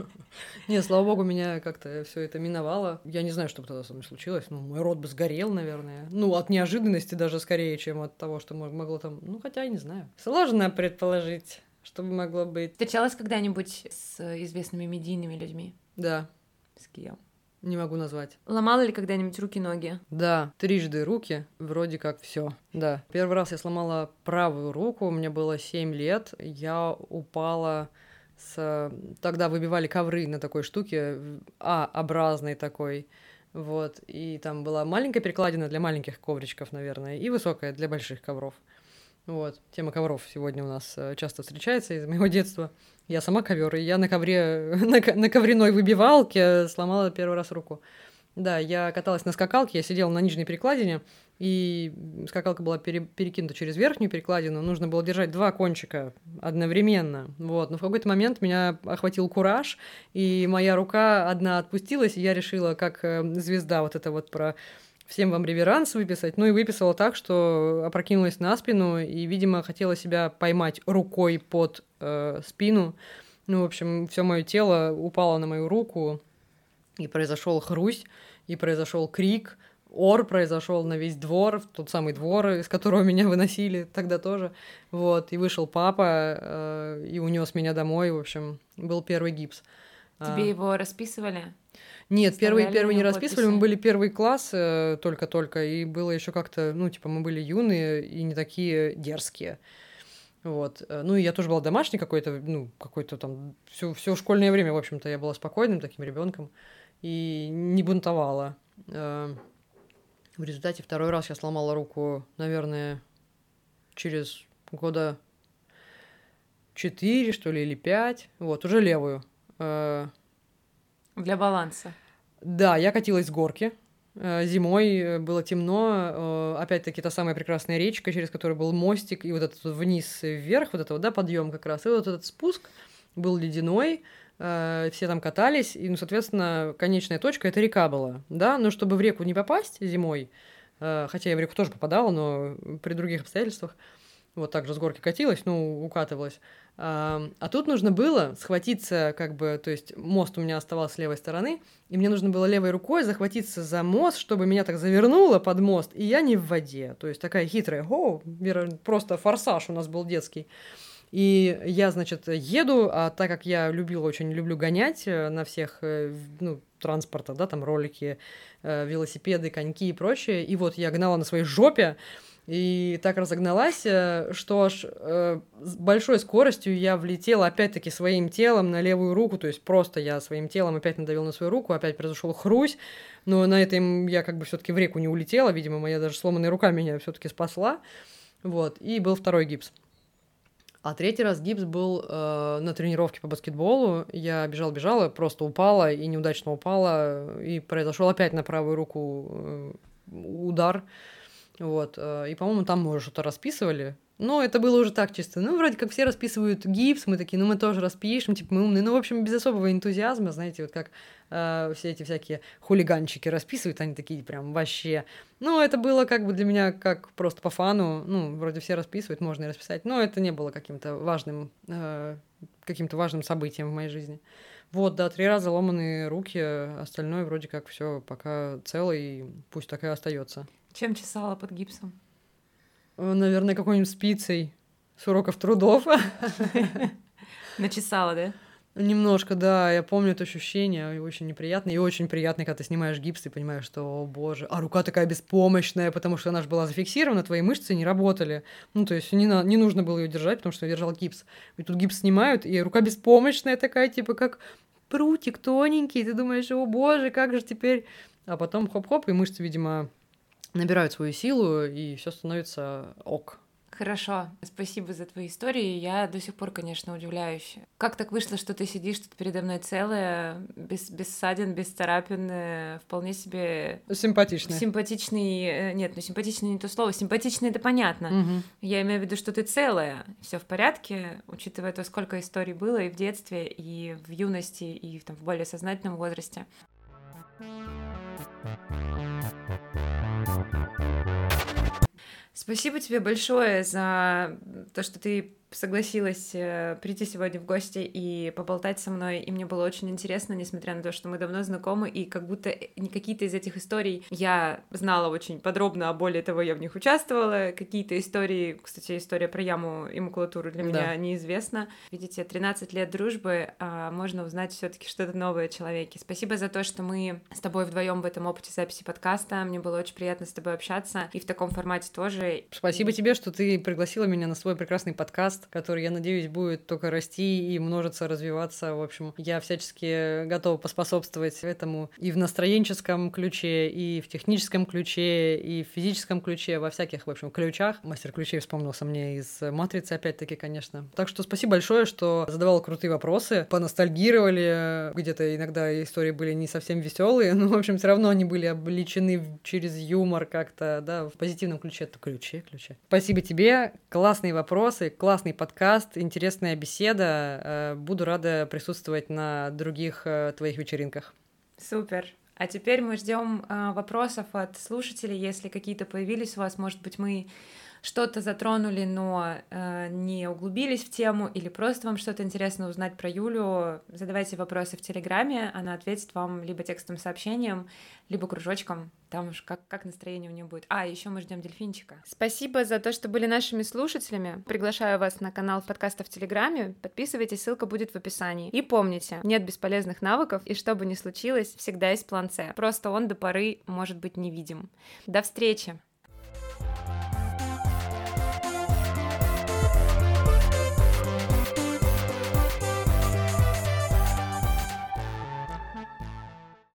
Не, слава богу, меня как-то все это миновало. Я не знаю, что бы тогда со мной случилось. Ну, мой рот бы сгорел, наверное. Ну, от неожиданности даже скорее, чем от того, что могло там... Ну, хотя, я не знаю. Сложно предположить, что бы могло быть. Встречалась когда-нибудь с известными медийными людьми? Да. С кем? Не могу назвать. Ломала ли когда-нибудь руки-ноги? Да, трижды руки, вроде как все. Да. Первый раз я сломала правую руку, мне было 7 лет. Я упала с... Тогда выбивали ковры на такой штуке, А-образной такой. Вот, и там была маленькая перекладина для маленьких ковричков, наверное, и высокая для больших ковров. Вот, тема ковров сегодня у нас э, часто встречается из моего детства. Я сама ковер, и я на ковре, на, на ковреной выбивалке сломала первый раз руку. Да, я каталась на скакалке, я сидела на нижней перекладине, и скакалка была пере, перекинута через верхнюю перекладину. Нужно было держать два кончика одновременно. Вот. Но в какой-то момент меня охватил кураж, и моя рука одна отпустилась, и я решила, как э, звезда вот это вот про всем вам реверанс выписать. Ну и выписала так, что опрокинулась на спину и, видимо, хотела себя поймать рукой под э, спину. Ну, в общем, все мое тело упало на мою руку, и произошел хрусь, и произошел крик. Ор произошел на весь двор, тот самый двор, из которого меня выносили тогда тоже. Вот, и вышел папа, э, и унес меня домой. В общем, был первый гипс. Тебе а... его расписывали? Нет, первый, первый не расписывали, мы были первый класс э, только-только, и было еще как-то, ну, типа, мы были юные и не такие дерзкие. Вот. Ну, и я тоже была домашний какой-то, ну, какой-то там, все, все школьное время, в общем-то, я была спокойным таким ребенком и не бунтовала. Э, в результате второй раз я сломала руку, наверное, через года четыре, что ли, или пять. Вот, уже левую. Для баланса. Да, я катилась с горки. Э, зимой э, было темно, э, опять-таки та самая прекрасная речка, через которую был мостик, и вот этот вниз вверх, вот этот да, подъем как раз, и вот этот спуск был ледяной, все там катались, и, ну, соответственно, конечная точка — это река была, да, но чтобы в реку не попасть зимой, хотя я в реку тоже попадала, но при других обстоятельствах, вот так же с горки катилась, ну, укатывалась, а тут нужно было схватиться, как бы, то есть мост у меня оставался с левой стороны, и мне нужно было левой рукой захватиться за мост, чтобы меня так завернуло под мост, и я не в воде. То есть такая хитрая, о, просто форсаж у нас был детский. И я, значит, еду, а так как я любила, очень люблю гонять э, на всех, э, ну, транспорта, да, там ролики, э, велосипеды, коньки и прочее, и вот я гнала на своей жопе, и так разогналась, что аж с большой скоростью я влетела опять-таки своим телом на левую руку, то есть просто я своим телом опять надавил на свою руку, опять произошел хрусь, но на этом я как бы все-таки в реку не улетела, видимо, моя даже сломанная рука меня все-таки спасла, вот, и был второй гипс. А третий раз гипс был э, на тренировке по баскетболу. Я бежала-бежала, просто упала и неудачно упала, и произошел опять на правую руку э, удар. Вот. Э, и, по-моему, там мы уже что-то расписывали. Но это было уже так чисто. Ну, вроде как все расписывают гипс, мы такие, ну, мы тоже распишем, типа, мы умные. Ну, в общем, без особого энтузиазма, знаете, вот как э, все эти всякие хулиганчики расписывают, они такие прям вообще. Ну, это было как бы для меня как просто по фану. Ну, вроде все расписывают, можно и расписать. Но это не было каким-то важным, э, каким-то важным событием в моей жизни. Вот, да, три раза ломаные руки, остальное вроде как все пока целый, пусть так и остается. Чем чесала под гипсом? Э, наверное, какой-нибудь спицей с уроков трудов. Начесала, да? Немножко, да, я помню это ощущение, очень неприятное, и очень приятно, когда ты снимаешь гипс, ты понимаешь, что, о боже, а рука такая беспомощная, потому что она же была зафиксирована, твои мышцы не работали. Ну, то есть не, на, не нужно было ее держать, потому что я держал гипс. И тут гипс снимают, и рука беспомощная такая, типа как прутик тоненький, ты думаешь, о боже, как же теперь... А потом хоп-хоп, и мышцы, видимо, набирают свою силу, и все становится ок. Хорошо, спасибо за твои истории. Я до сих пор, конечно, удивляюсь. Как так вышло, что ты сидишь тут передо мной целая, без, без ссадин, без царапин, э, вполне себе... Симпатичный. Симпатичный... Э, нет, ну симпатичный не то слово. Симпатичный — это понятно. Угу. Я имею в виду, что ты целая, все в порядке, учитывая то, сколько историй было и в детстве, и в юности, и там, в более сознательном возрасте. Спасибо тебе большое за то, что ты согласилась э, прийти сегодня в гости и поболтать со мной, и мне было очень интересно, несмотря на то, что мы давно знакомы, и как будто какие-то из этих историй я знала очень подробно, а более того, я в них участвовала. Какие-то истории, кстати, история про яму и макулатуру для меня неизвестна. Видите, 13 лет дружбы, а можно узнать все таки что-то новое о человеке. Спасибо за то, что мы с тобой вдвоем в этом опыте записи подкаста. Мне было очень приятно с тобой общаться, и в таком формате тоже. Спасибо тебе, что ты пригласила меня на свой прекрасный подкаст, который, я надеюсь, будет только расти и множиться, развиваться. В общем, я всячески готова поспособствовать этому и в настроенческом ключе, и в техническом ключе, и в физическом ключе, во всяких, в общем, ключах. Мастер ключей вспомнился мне из «Матрицы», опять-таки, конечно. Так что спасибо большое, что задавал крутые вопросы, поностальгировали, где-то иногда истории были не совсем веселые, но, в общем, все равно они были обличены через юмор как-то, да, в позитивном ключе, это ключе, ключе. Спасибо тебе, классные вопросы, классный подкаст, интересная беседа. Э, буду рада присутствовать на других э, твоих вечеринках. Супер. А теперь мы ждем э, вопросов от слушателей, если какие-то появились у вас, может быть, мы что-то затронули, но э, не углубились в тему, или просто вам что-то интересно узнать про Юлю, задавайте вопросы в Телеграме, она ответит вам либо текстовым сообщением, либо кружочком, там уж как, как настроение у нее будет. А, еще мы ждем дельфинчика. Спасибо за то, что были нашими слушателями. Приглашаю вас на канал подкаста в Телеграме. Подписывайтесь, ссылка будет в описании. И помните, нет бесполезных навыков, и что бы ни случилось, всегда есть план С. Просто он до поры может быть невидим. До встречи!